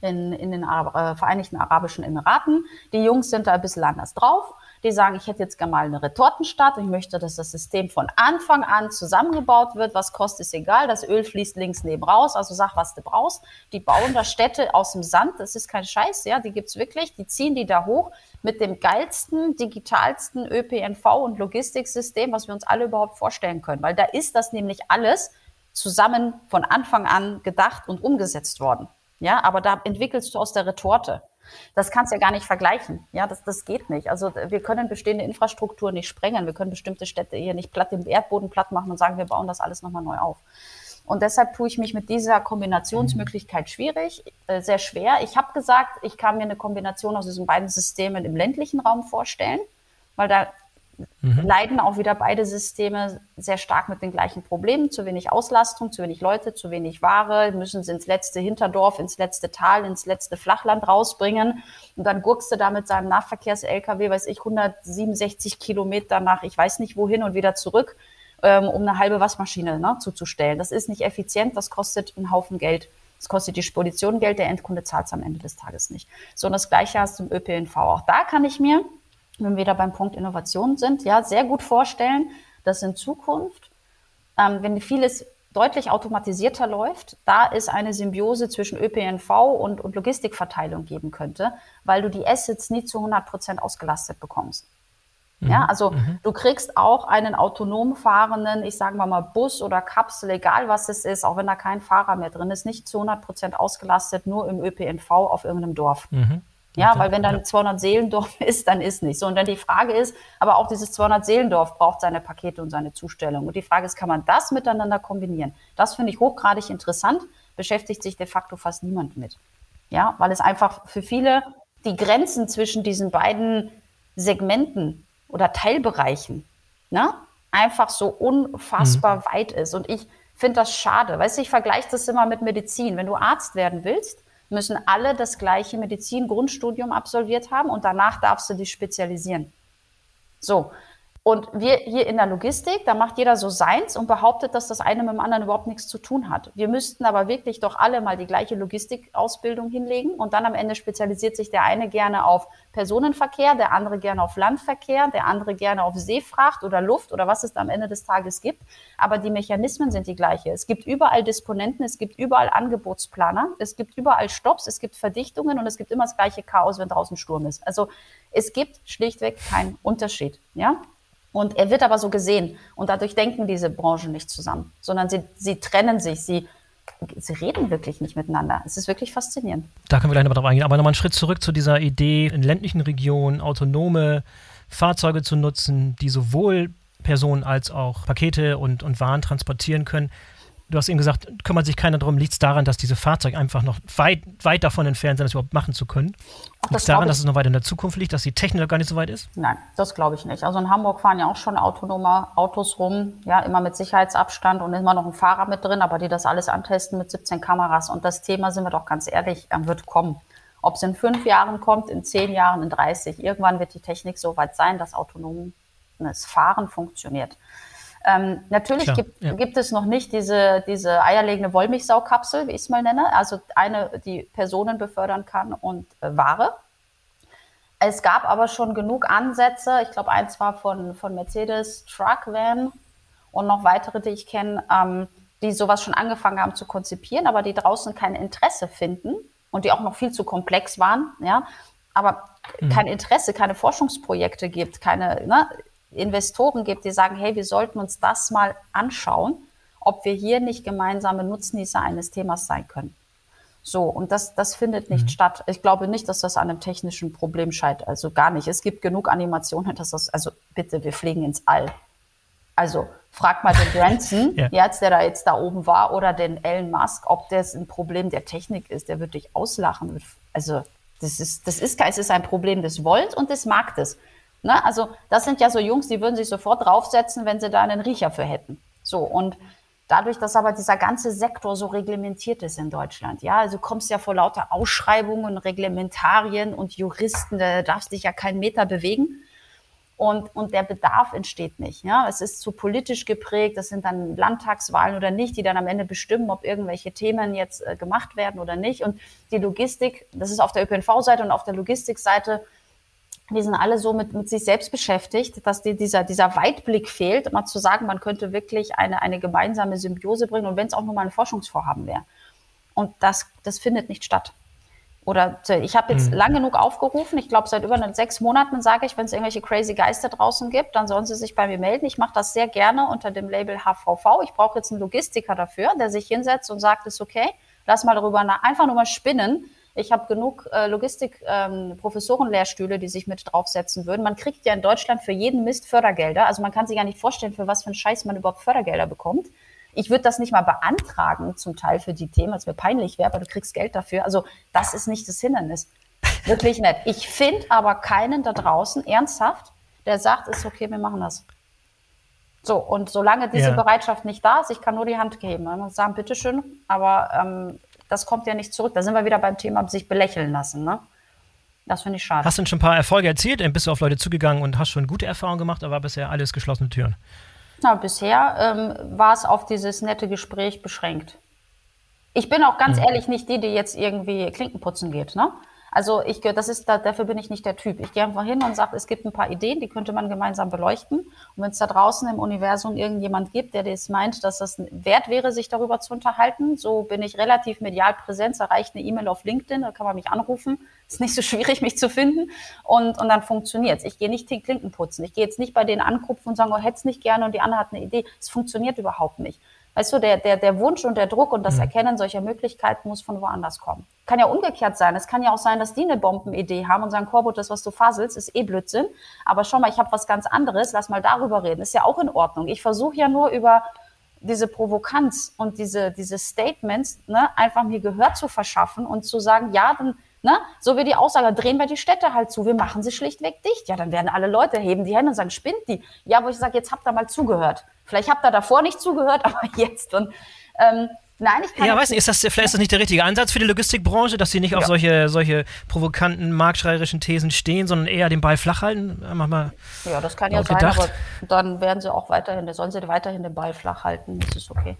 [SPEAKER 2] in, in den Arab äh, Vereinigten Arabischen Emiraten. Die Jungs sind da ein bisschen anders drauf die sagen, ich hätte jetzt gerne mal eine Retortenstadt ich möchte, dass das System von Anfang an zusammengebaut wird. Was kostet, ist egal. Das Öl fließt links neben raus. Also sag, was du brauchst. Die bauen da Städte aus dem Sand. Das ist kein Scheiß, ja. Die gibt's wirklich. Die ziehen die da hoch mit dem geilsten, digitalsten ÖPNV und Logistiksystem, was wir uns alle überhaupt vorstellen können. Weil da ist das nämlich alles zusammen von Anfang an gedacht und umgesetzt worden. Ja, aber da entwickelst du aus der Retorte. Das kannst du ja gar nicht vergleichen. Ja, das, das geht nicht. Also wir können bestehende Infrastruktur nicht sprengen. Wir können bestimmte Städte hier nicht platt im Erdboden platt machen und sagen, wir bauen das alles nochmal neu auf. Und deshalb tue ich mich mit dieser Kombinationsmöglichkeit schwierig, äh, sehr schwer. Ich habe gesagt, ich kann mir eine Kombination aus diesen beiden Systemen im ländlichen Raum vorstellen, weil da mhm. leiden auch wieder beide Systeme sehr stark mit den gleichen Problemen. Zu wenig Auslastung, zu wenig Leute, zu wenig Ware, müssen sie ins letzte Hinterdorf, ins letzte Tal, ins letzte Flachland rausbringen. Und dann gurkst du da mit seinem Nahverkehrs-LKW, weiß ich, 167 Kilometer nach, ich weiß nicht wohin und wieder zurück, ähm, um eine halbe Waschmaschine ne, zuzustellen. Das ist nicht effizient, das kostet einen Haufen Geld. Das kostet die Spedition Geld, der Endkunde zahlt es am Ende des Tages nicht. So, und das Gleiche hast du im ÖPNV. Auch da kann ich mir wenn wir da beim Punkt Innovation sind, ja, sehr gut vorstellen, dass in Zukunft, ähm, wenn vieles deutlich automatisierter läuft, da es eine Symbiose zwischen ÖPNV und, und Logistikverteilung geben könnte, weil du die Assets nie zu 100 Prozent ausgelastet bekommst. Mhm. Ja, also mhm. du kriegst auch einen autonom fahrenden, ich sage mal mal Bus oder Kapsel, egal was es ist, auch wenn da kein Fahrer mehr drin ist, nicht zu 100 Prozent ausgelastet, nur im ÖPNV auf irgendeinem Dorf. Mhm. Ja, weil wenn dann ja. 200 Seelendorf ist, dann ist nicht so. Und dann die Frage ist, aber auch dieses 200 Seelendorf braucht seine Pakete und seine Zustellung. Und die Frage ist, kann man das miteinander kombinieren? Das finde ich hochgradig interessant, beschäftigt sich de facto fast niemand mit. Ja, weil es einfach für viele die Grenzen zwischen diesen beiden Segmenten oder Teilbereichen, ne, einfach so unfassbar mhm. weit ist. Und ich finde das schade. Weißt du, ich vergleiche das immer mit Medizin. Wenn du Arzt werden willst, müssen alle das gleiche Medizin-Grundstudium absolviert haben und danach darfst du dich spezialisieren. So, und wir hier in der Logistik, da macht jeder so seins und behauptet, dass das eine mit dem anderen überhaupt nichts zu tun hat. Wir müssten aber wirklich doch alle mal die gleiche Logistikausbildung hinlegen und dann am Ende spezialisiert sich der eine gerne auf Personenverkehr, der andere gerne auf Landverkehr, der andere gerne auf Seefracht oder Luft oder was es am Ende des Tages gibt. Aber die Mechanismen sind die gleiche. Es gibt überall Disponenten, es gibt überall Angebotsplaner, es gibt überall Stops, es gibt Verdichtungen und es gibt immer das gleiche Chaos, wenn draußen Sturm ist. Also es gibt schlichtweg keinen Unterschied. Ja? Und er wird aber so gesehen. Und dadurch denken diese Branchen nicht zusammen, sondern sie, sie trennen sich, sie, sie reden wirklich nicht miteinander. Es ist wirklich faszinierend.
[SPEAKER 1] Da können wir gleich noch drauf eingehen. Aber nochmal einen Schritt zurück zu dieser Idee, in ländlichen Regionen autonome Fahrzeuge zu nutzen, die sowohl Personen als auch Pakete und, und Waren transportieren können du hast eben gesagt, kümmert sich keiner darum. Liegt es daran, dass diese Fahrzeuge einfach noch weit, weit davon entfernt sind, das überhaupt machen zu können? Liegt es daran, dass es noch weit in der Zukunft liegt, dass die Technik noch gar nicht so weit ist?
[SPEAKER 2] Nein, das glaube ich nicht. Also in Hamburg fahren ja auch schon autonome Autos rum, ja, immer mit Sicherheitsabstand und immer noch ein Fahrer mit drin, aber die das alles antesten mit 17 Kameras. Und das Thema, sind wir doch ganz ehrlich, wird kommen. Ob es in fünf Jahren kommt, in zehn Jahren, in 30, irgendwann wird die Technik so weit sein, dass autonomes Fahren funktioniert. Ähm, natürlich Klar, gibt, ja. gibt es noch nicht diese, diese eierlegende Wollmilchsaukapsel, wie ich es mal nenne, also eine, die Personen befördern kann und äh, Ware. Es gab aber schon genug Ansätze, ich glaube, eins war von, von Mercedes Truck Van und noch weitere, die ich kenne, ähm, die sowas schon angefangen haben zu konzipieren, aber die draußen kein Interesse finden und die auch noch viel zu komplex waren, ja, aber mhm. kein Interesse, keine Forschungsprojekte gibt, keine, ne, Investoren gibt, die sagen, hey, wir sollten uns das mal anschauen, ob wir hier nicht gemeinsame Nutznießer eines Themas sein können. So, und das, das findet nicht mhm. statt. Ich glaube nicht, dass das an einem technischen Problem scheitert. Also gar nicht. Es gibt genug Animationen, dass das, also bitte, wir fliegen ins All. Also frag mal den Branson, ja. jetzt, der da jetzt da oben war, oder den Elon Musk, ob das ein Problem der Technik ist. Der wird dich auslachen. Also das ist, das ist, es ist ein Problem des Wollens und des Marktes. Ne? Also das sind ja so Jungs, die würden sich sofort draufsetzen, wenn sie da einen Riecher für hätten. So, und Dadurch, dass aber dieser ganze Sektor so reglementiert ist in Deutschland, ja, also kommst ja vor lauter Ausschreibungen, Reglementarien und Juristen, da darfst dich ja keinen Meter bewegen. Und, und der Bedarf entsteht nicht. Ja? Es ist zu politisch geprägt, das sind dann Landtagswahlen oder nicht, die dann am Ende bestimmen, ob irgendwelche Themen jetzt äh, gemacht werden oder nicht. Und die Logistik, das ist auf der ÖPNV-Seite und auf der Logistikseite die sind alle so mit, mit sich selbst beschäftigt, dass die, dieser, dieser Weitblick fehlt, mal zu sagen, man könnte wirklich eine, eine gemeinsame Symbiose bringen und wenn es auch nur mal ein Forschungsvorhaben wäre. Und das, das findet nicht statt. Oder ich habe jetzt mhm. lang genug aufgerufen, ich glaube seit über sechs Monaten sage ich, wenn es irgendwelche crazy Geister draußen gibt, dann sollen sie sich bei mir melden. Ich mache das sehr gerne unter dem Label HVV. Ich brauche jetzt einen Logistiker dafür, der sich hinsetzt und sagt, ist okay, lass mal darüber nach, einfach nur mal spinnen ich habe genug äh, Logistik-Professorenlehrstühle, ähm, die sich mit draufsetzen würden. Man kriegt ja in Deutschland für jeden Mist Fördergelder. Also man kann sich gar nicht vorstellen, für was für einen Scheiß man überhaupt Fördergelder bekommt. Ich würde das nicht mal beantragen, zum Teil für die Themen, als mir peinlich wäre, aber du kriegst Geld dafür. Also das ist nicht das Hindernis. Wirklich nett. Ich finde aber keinen da draußen ernsthaft, der sagt, ist okay, wir machen das. So, und solange diese ja. Bereitschaft nicht da ist, ich kann nur die Hand geben und sagen, bitteschön, aber ähm, das kommt ja nicht zurück. Da sind wir wieder beim Thema sich belächeln lassen. Ne? Das finde ich schade.
[SPEAKER 1] Hast du denn schon ein paar Erfolge erzielt? Bist du auf Leute zugegangen und hast schon gute Erfahrungen gemacht, aber bisher alles geschlossene Türen?
[SPEAKER 2] Na, bisher ähm, war es auf dieses nette Gespräch beschränkt. Ich bin auch ganz mhm. ehrlich nicht die, die jetzt irgendwie Klinken putzen geht. Ne? Also ich, das ist, dafür bin ich nicht der Typ. Ich gehe einfach hin und sage, es gibt ein paar Ideen, die könnte man gemeinsam beleuchten. Und wenn es da draußen im Universum irgendjemand gibt, der das meint, dass das wert wäre, sich darüber zu unterhalten, so bin ich relativ medial präsent. Da reicht eine E-Mail auf LinkedIn, da kann man mich anrufen. Ist nicht so schwierig, mich zu finden. Und, und dann funktioniert es. Ich gehe nicht den Klinken putzen. Ich gehe jetzt nicht bei denen anklopfen und sagen, oh, hätte es nicht gerne und die andere hat eine Idee. Es funktioniert überhaupt nicht. Weißt du, der, der, der Wunsch und der Druck und das mhm. Erkennen solcher Möglichkeiten muss von woanders kommen. Kann ja umgekehrt sein. Es kann ja auch sein, dass die eine Bombenidee haben und sagen, Korbut, das, was du faselst, ist eh Blödsinn. Aber schau mal, ich habe was ganz anderes, lass mal darüber reden. Ist ja auch in Ordnung. Ich versuche ja nur über diese Provokanz und diese, diese Statements ne, einfach mir Gehör zu verschaffen und zu sagen, ja, dann Ne? So wie die Aussage, drehen wir die Städte halt zu, wir machen sie schlichtweg dicht. Ja, dann werden alle Leute heben die Hände und sagen, spinnt die. Ja, wo ich sage, jetzt habt ihr mal zugehört. Vielleicht habt ihr davor nicht zugehört, aber jetzt. Und ähm, Nein, ich kann
[SPEAKER 1] Ja, weiß nicht, ist das, vielleicht ist das nicht der richtige Ansatz für die Logistikbranche, dass sie nicht ja. auf solche, solche provokanten, marktschreierischen Thesen stehen, sondern eher den Ball flach halten?
[SPEAKER 2] Mal ja, das kann ja sein, gedacht. aber dann werden sie auch weiterhin, sollen sie weiterhin den Ball flach halten, das ist okay.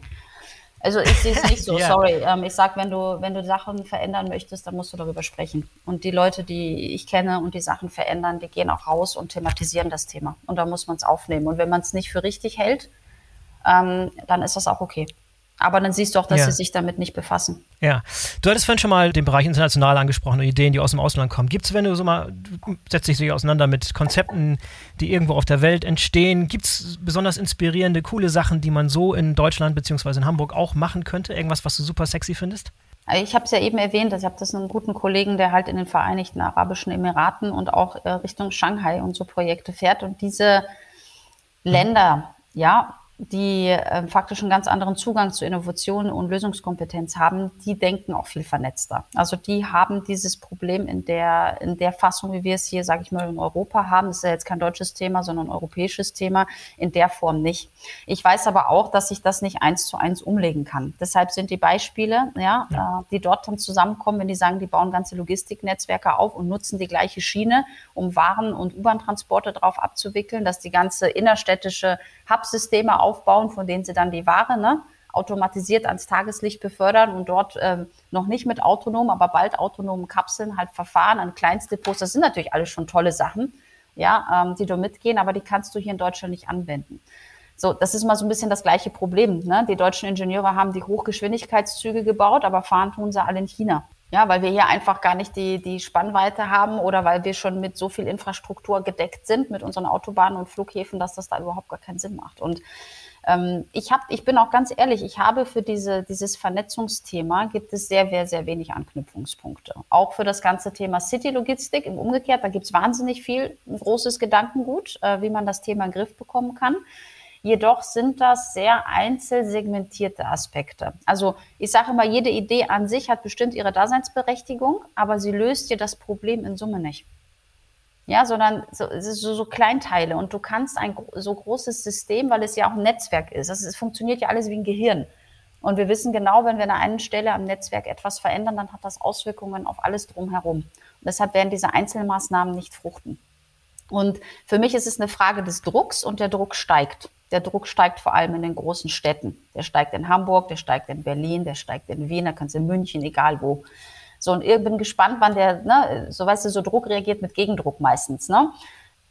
[SPEAKER 2] Also ich sehe es nicht so, ja. sorry. Ähm, ich sage, wenn du, wenn du Sachen verändern möchtest, dann musst du darüber sprechen. Und die Leute, die ich kenne und die Sachen verändern, die gehen auch raus und thematisieren das Thema. Und da muss man es aufnehmen. Und wenn man es nicht für richtig hält, ähm, dann ist das auch okay. Aber dann siehst du auch, dass ja. sie sich damit nicht befassen.
[SPEAKER 1] Ja. Du hattest vorhin schon mal den Bereich international angesprochen, Ideen, die aus dem Ausland kommen. Gibt es, wenn du so mal, du setzt dich auseinander mit Konzepten, die irgendwo auf der Welt entstehen, gibt es besonders inspirierende, coole Sachen, die man so in Deutschland bzw. in Hamburg auch machen könnte? Irgendwas, was du super sexy findest?
[SPEAKER 2] Ich habe es ja eben erwähnt, ich habe das einen guten Kollegen, der halt in den Vereinigten Arabischen Emiraten und auch äh, Richtung Shanghai und so Projekte fährt. Und diese Länder, ja, die äh, faktisch einen ganz anderen Zugang zu Innovation und Lösungskompetenz haben, die denken auch viel vernetzter. Also die haben dieses Problem in der, in der Fassung, wie wir es hier, sage ich mal, in Europa haben. Das ist ja jetzt kein deutsches Thema, sondern ein europäisches Thema, in der Form nicht. Ich weiß aber auch, dass ich das nicht eins zu eins umlegen kann. Deshalb sind die Beispiele, ja, ja. Äh, die dort dann zusammenkommen, wenn die sagen, die bauen ganze Logistiknetzwerke auf und nutzen die gleiche Schiene, um Waren und U-Bahn-Transporte drauf abzuwickeln, dass die ganze innerstädtische Hubsysteme aufbauen, von denen sie dann die Ware ne, automatisiert ans Tageslicht befördern und dort ähm, noch nicht mit autonom, aber bald autonomen Kapseln halt verfahren an Kleinstdepots. Das sind natürlich alles schon tolle Sachen, ja, ähm, die du mitgehen, aber die kannst du hier in Deutschland nicht anwenden. So, das ist mal so ein bisschen das gleiche Problem. Ne? Die deutschen Ingenieure haben die Hochgeschwindigkeitszüge gebaut, aber fahren tun sie alle in China. Ja, weil wir hier einfach gar nicht die, die Spannweite haben oder weil wir schon mit so viel Infrastruktur gedeckt sind, mit unseren Autobahnen und Flughäfen, dass das da überhaupt gar keinen Sinn macht. Und Ähm, ich, hab, ich bin auch ganz ehrlich, ich habe für diese, dieses Vernetzungsthema gibt es sehr, sehr, sehr wenig Anknüpfungspunkte. Auch für das ganze Thema City-Logistik im Umgekehrt, da gibt es wahnsinnig viel, ein großes Gedankengut, äh, wie man das Thema in den Griff bekommen kann. Jedoch sind das sehr einzelsegmentierte Aspekte. Also ich sage immer, jede Idee an sich hat bestimmt ihre Daseinsberechtigung, aber sie löst dir das Problem in Summe nicht ja, sondern so, so, so Kleinteile. Und du kannst ein so großes System, weil es ja auch ein Netzwerk ist. Also es funktioniert ja alles wie ein Gehirn. Und wir wissen genau, wenn wir an einer Stelle am Netzwerk etwas verändern, dann hat das Auswirkungen auf alles drumherum. Und deshalb werden diese Einzelmaßnahmen nicht fruchten. Und für mich ist es eine Frage des Drucks und der Druck steigt. Der Druck steigt vor allem in den großen Städten. Der steigt in Hamburg, der steigt in Berlin, der steigt in Wien, der kann es in München, egal wo. So, und ich bin gespannt, wann der, ne, so weißt du, so Druck reagiert mit Gegendruck meistens, ne?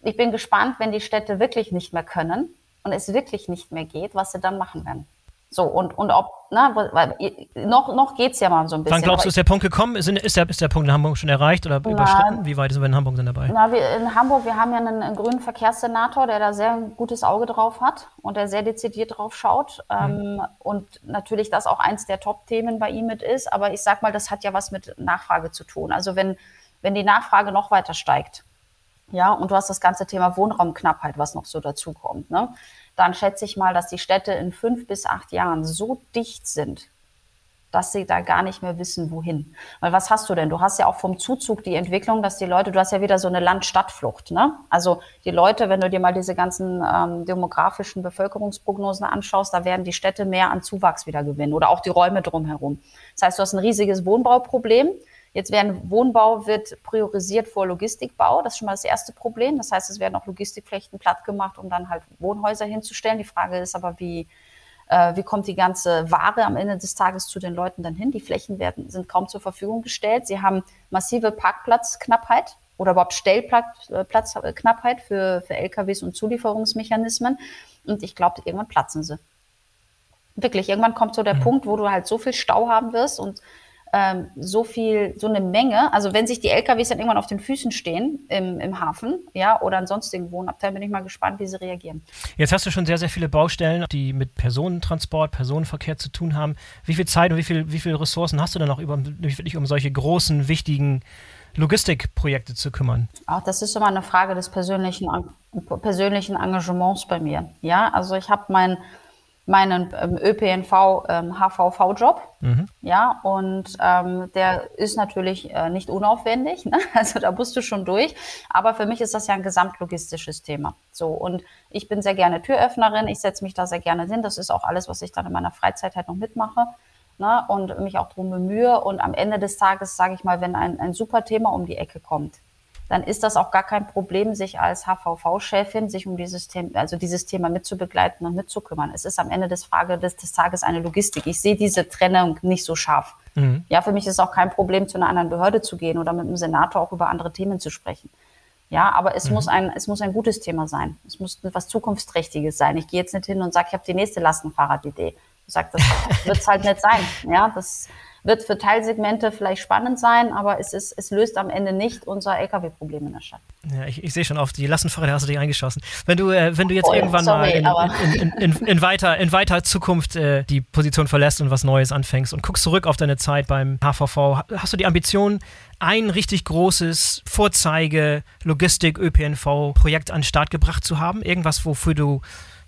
[SPEAKER 2] Ich bin gespannt, wenn die Städte wirklich nicht mehr können und es wirklich nicht mehr geht, was sie dann machen werden. So, und, und ob, na, weil, noch, noch geht es ja mal so ein bisschen.
[SPEAKER 1] Wann glaubst du, ist der Punkt gekommen? Ist, ist, der, ist der Punkt in Hamburg schon erreicht oder na, überschritten? Wie weit sind wir in Hamburg denn dabei?
[SPEAKER 2] Na, wir, in Hamburg, wir haben ja einen, einen, grünen Verkehrssenator, der da sehr ein gutes Auge drauf hat und der sehr dezidiert drauf schaut. Mhm. Ähm, und natürlich das auch eins der Top-Themen bei ihm mit ist. Aber ich sag mal, das hat ja was mit Nachfrage zu tun. Also wenn, wenn die Nachfrage noch weiter steigt, ja, und du hast das ganze Thema Wohnraumknappheit, was noch so dazukommt, ne? Dann schätze ich mal, dass die Städte in fünf bis acht Jahren so dicht sind, dass sie da gar nicht mehr wissen, wohin. Weil was hast du denn? Du hast ja auch vom Zuzug die Entwicklung, dass die Leute, du hast ja wieder so eine Land-Stadt-Flucht. Ne? Also die Leute, wenn du dir mal diese ganzen ähm, demografischen Bevölkerungsprognosen anschaust, da werden die Städte mehr an Zuwachs wieder gewinnen oder auch die Räume drumherum. Das heißt, du hast ein riesiges Wohnbauproblem. Jetzt werden Wohnbau wird priorisiert vor Logistikbau. Das ist schon mal das erste Problem. Das heißt, es werden auch Logistikflächen platt gemacht, um dann halt Wohnhäuser hinzustellen. Die Frage ist aber, wie, äh, wie kommt die ganze Ware am Ende des Tages zu den Leuten dann hin? Die Flächen werden, sind kaum zur Verfügung gestellt. Sie haben massive Parkplatzknappheit oder überhaupt Stellplatzknappheit für, für LKWs und Zulieferungsmechanismen. Und ich glaube, irgendwann platzen sie. Wirklich, irgendwann kommt so der mhm. Punkt, wo du halt so viel Stau haben wirst und ähm, so viel, so eine Menge. Also wenn sich die LKWs dann irgendwann auf den Füßen stehen im, im Hafen, ja, oder an sonstigen Wohnabteil, bin ich mal gespannt, wie sie reagieren.
[SPEAKER 1] Jetzt hast du schon sehr, sehr viele Baustellen, die mit Personentransport, Personenverkehr zu tun haben. Wie viel Zeit und wie viel, wie viele Ressourcen hast du denn noch über, wirklich um solche großen, wichtigen Logistikprojekte zu kümmern?
[SPEAKER 2] Auch das ist immer eine Frage des persönlichen, persönlichen Engagements bei mir. Ja, also ich habe mein meinen ähm, ÖPNV ähm, HVV-Job. Mhm. Ja, und ähm, der ist natürlich äh, nicht unaufwendig. Ne? Also da musst du schon durch. Aber für mich ist das ja ein gesamtlogistisches Thema. So, und ich bin sehr gerne Türöffnerin. Ich setze mich da sehr gerne hin. Das ist auch alles, was ich dann in meiner Freizeit halt noch mitmache. Ne? Und mich auch darum bemühe. Und am Ende des Tages, sage ich mal, wenn ein, ein super Thema um die Ecke kommt, dann ist das auch gar kein Problem, sich als HVV-Chefin sich um dieses Thema, also dieses Thema mitzubegleiten und mitzukümmern. Es ist am Ende des Frage des, des Tages eine Logistik. Ich sehe diese Trennung nicht so scharf. Mhm. Ja, für mich ist es auch kein Problem, zu einer anderen Behörde zu gehen oder mit dem Senator auch über andere Themen zu sprechen. Ja, aber es mhm. muss ein, es muss ein gutes Thema sein. Es muss etwas Zukunftsträchtiges sein. Ich gehe jetzt nicht hin und sage, ich habe die nächste Lastenfahrradidee. Ich sage, das wird es halt nicht sein. Ja, das, wird für Teilsegmente vielleicht spannend sein, aber es, ist, es löst am Ende nicht unser Lkw-Problem in der Stadt.
[SPEAKER 1] Ja, ich, ich sehe schon auf die Lastenfahrräder hast du dich eingeschossen. Wenn du, äh, wenn du jetzt oh, irgendwann sorry, mal in, in, in, in, weiter, in weiter Zukunft äh, die Position verlässt und was Neues anfängst und guckst zurück auf deine Zeit beim HVV, hast du die Ambition, ein richtig großes Vorzeige Logistik ÖPNV Projekt an den Start gebracht zu haben? Irgendwas, wofür du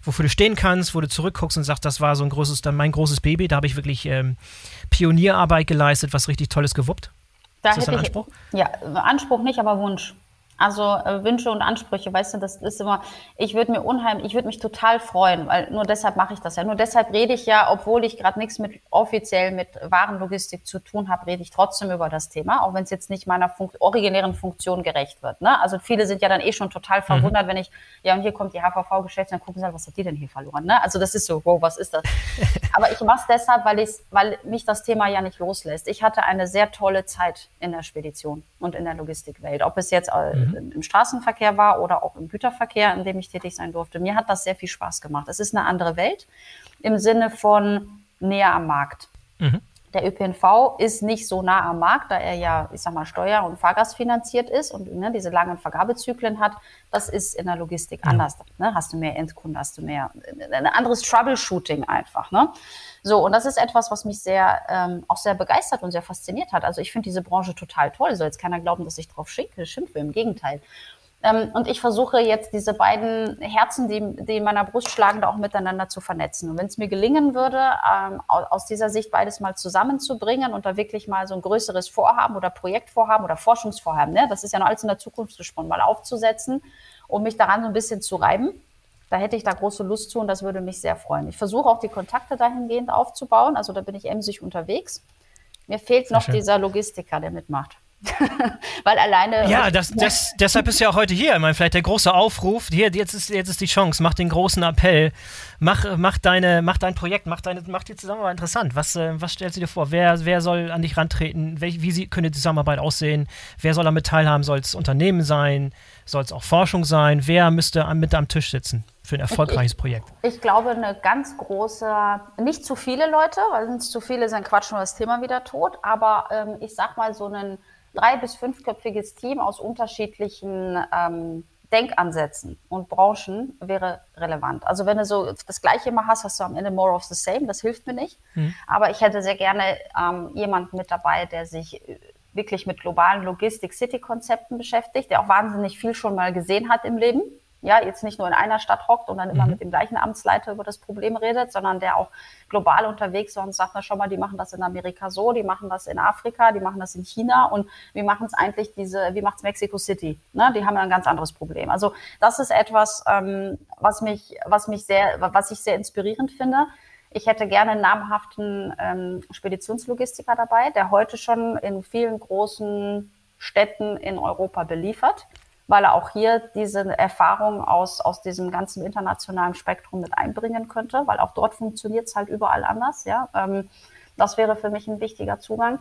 [SPEAKER 1] wofür du stehen kannst, wo du zurückguckst und sagst, das war so ein großes, dann mein großes Baby, da habe ich wirklich ähm, Pionierarbeit geleistet, was richtig Tolles gewuppt.
[SPEAKER 2] Da ist das ein Anspruch? Ich, ja, Anspruch nicht, aber Wunsch. Also äh, Wünsche und Ansprüche, weißt du, das ist immer, ich würde mir unheimlich, ich würde mich total freuen, weil nur deshalb mache ich das ja. Nur deshalb rede ich ja, obwohl ich gerade nichts mit offiziell mit Warenlogistik zu tun habe, rede ich trotzdem über das Thema, auch wenn es jetzt nicht meiner Fun originären Funktion gerecht wird. Ne? Also viele sind ja dann eh schon total mhm. verwundert, mhm. wenn ich, ja und hier kommt die HVV-Geschäfte, dann gucken sie halt, was hat die denn hier verloren? Ne? Also das ist so, wow, was ist das? Aber ich mache es deshalb, weil, ich, weil mich das Thema ja nicht loslässt. Ich hatte eine sehr tolle Zeit in der Spedition und in der Logistikwelt. Ob es jetzt äh, mhm. im Straßenverkehr war oder auch im Güterverkehr, in dem ich tätig sein durfte. Mir hat das sehr viel Spaß gemacht. Es ist eine andere Welt im Sinne von näher am Markt. Mhm. Der ÖPNV ist nicht so nah am Markt, da er ja, ich sag mal, steuer- und fahrgastfinanziert ist und ne, diese langen Vergabezyklen hat. Das ist in der Logistik ja. anders. Ne? Hast du mehr Endkunden, hast du mehr, ein anderes Troubleshooting einfach. Ne? So, und das ist etwas, was mich sehr, ähm, auch sehr begeistert und sehr fasziniert hat. Also ich finde diese Branche total toll. Soll jetzt keiner glauben, dass ich drauf schimpfe, im Gegenteil. Ähm, und ich versuche jetzt diese beiden Herzen, die, die in meiner Brust schlagen, da auch miteinander zu vernetzen. Und wenn es mir gelingen würde, ähm, aus dieser Sicht beides mal zusammenzubringen und da wirklich mal so ein größeres Vorhaben oder Projektvorhaben oder Forschungsvorhaben, ne, das ist ja noch alles in der Zukunft gesponnen, mal aufzusetzen, um mich daran so ein bisschen zu reiben. Da hätte ich da große Lust zu und das würde mich sehr freuen. Ich versuche auch die Kontakte dahingehend aufzubauen. Also da bin ich emsig unterwegs. Mir fehlt noch dieser Logistiker, der mitmacht. Weil alleine.
[SPEAKER 1] Ja, das, das, deshalb ist ja auch heute hier. Ich meine, vielleicht der große Aufruf. Hier, jetzt ist, jetzt ist die Chance. Mach den großen Appell. Mach, mach, deine, mach dein Projekt, mach, deine, mach die Zusammenarbeit interessant. Was, äh, was stellst du dir vor? Wer, wer soll an dich rantreten? Wie, wie könnte die Zusammenarbeit aussehen? Wer soll damit teilhaben? Soll es Unternehmen sein? Soll es auch Forschung sein? Wer müsste mit am Tisch sitzen? für ein erfolgreiches
[SPEAKER 2] ich,
[SPEAKER 1] Projekt?
[SPEAKER 2] Ich glaube, eine ganz große, nicht zu viele Leute, weil wenn es zu viele sind, quatschen wir das Thema wieder tot. Aber ähm, ich sag mal, so ein drei- bis fünfköpfiges Team aus unterschiedlichen ähm, Denkansätzen und Branchen wäre relevant. Also wenn du so das Gleiche immer hast, hast du am Ende more of the same. Das hilft mir nicht. Mhm. Aber ich hätte sehr gerne ähm, jemanden mit dabei, der sich wirklich mit globalen Logistik-City-Konzepten beschäftigt, der auch wahnsinnig viel schon mal gesehen hat im Leben ja, jetzt nicht nur in einer Stadt hockt und dann immer mhm. mit dem gleichen Amtsleiter über das Problem redet, sondern der auch global unterwegs ist und sagt, na schau mal, die machen das in Amerika so, die machen das in Afrika, die machen das in China und wie machen es eigentlich diese, wie macht es Mexico City? Ne? Die haben ja ein ganz anderes Problem. Also das ist etwas, ähm, was mich, was mich sehr, was ich sehr inspirierend finde. Ich hätte gerne einen namhaften ähm, Speditionslogistiker dabei, der heute schon in vielen großen Städten in Europa beliefert weil er auch hier diese Erfahrung aus, aus diesem ganzen internationalen Spektrum mit einbringen könnte, weil auch dort funktioniert es halt überall anders. Ja? Ähm, das wäre für mich ein wichtiger Zugang,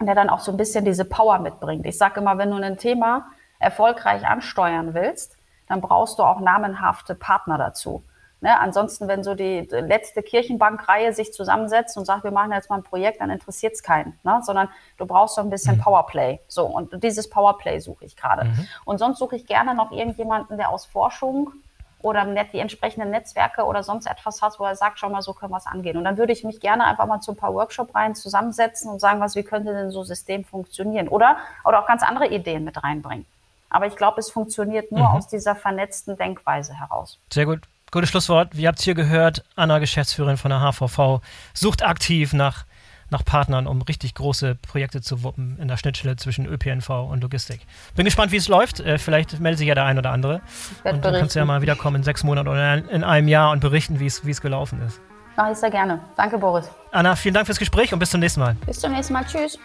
[SPEAKER 2] der dann auch so ein bisschen diese Power mitbringt. Ich sage immer, wenn du ein Thema erfolgreich ansteuern willst, dann brauchst du auch namenhafte Partner dazu. Ne? Ansonsten, wenn so die letzte Kirchenbankreihe sich zusammensetzt und sagt, wir machen jetzt mal ein Projekt, dann interessiert es keinen, ne? sondern du brauchst so ein bisschen mhm. Powerplay. So, und dieses Powerplay suche ich gerade. Mhm. Und sonst suche ich gerne noch irgendjemanden, der aus Forschung oder die entsprechenden Netzwerke oder sonst etwas hat, wo er sagt, schau mal, so können wir es angehen. Und dann würde ich mich gerne einfach mal zu ein paar Workshop rein zusammensetzen und sagen, was, wie könnte denn so ein System funktionieren? Oder, oder auch ganz andere Ideen mit reinbringen. Aber ich glaube, es funktioniert nur mhm. aus dieser vernetzten Denkweise heraus.
[SPEAKER 1] Sehr gut. Gutes Schlusswort. Ihr habt es hier gehört. Anna, Geschäftsführerin von der HVV, sucht aktiv nach, nach Partnern, um richtig große Projekte zu wuppen in der Schnittstelle zwischen ÖPNV und Logistik. Bin gespannt, wie es läuft. Äh, vielleicht meldet sich ja der ein oder andere. Und dann kannst du ja mal wiederkommen in sechs Monaten oder in einem Jahr und berichten, wie es gelaufen ist.
[SPEAKER 2] Mache ich sehr gerne. Danke, Boris.
[SPEAKER 1] Anna, vielen Dank fürs Gespräch und bis zum nächsten Mal.
[SPEAKER 2] Bis zum nächsten Mal. Tschüss.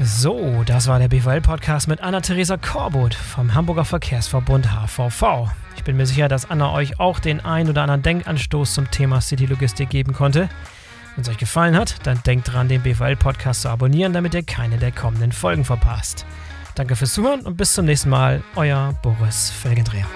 [SPEAKER 1] So, das war der BVL-Podcast mit Anna-Theresa Korbut vom Hamburger Verkehrsverbund HVV. Ich bin mir sicher, dass Anna euch auch den ein oder anderen Denkanstoß zum Thema City-Logistik geben konnte. Wenn es euch gefallen hat, dann denkt dran, den BVL-Podcast zu abonnieren, damit ihr keine der kommenden Folgen verpasst. Danke fürs Zuhören und bis zum nächsten Mal. Euer Boris Felgendreher.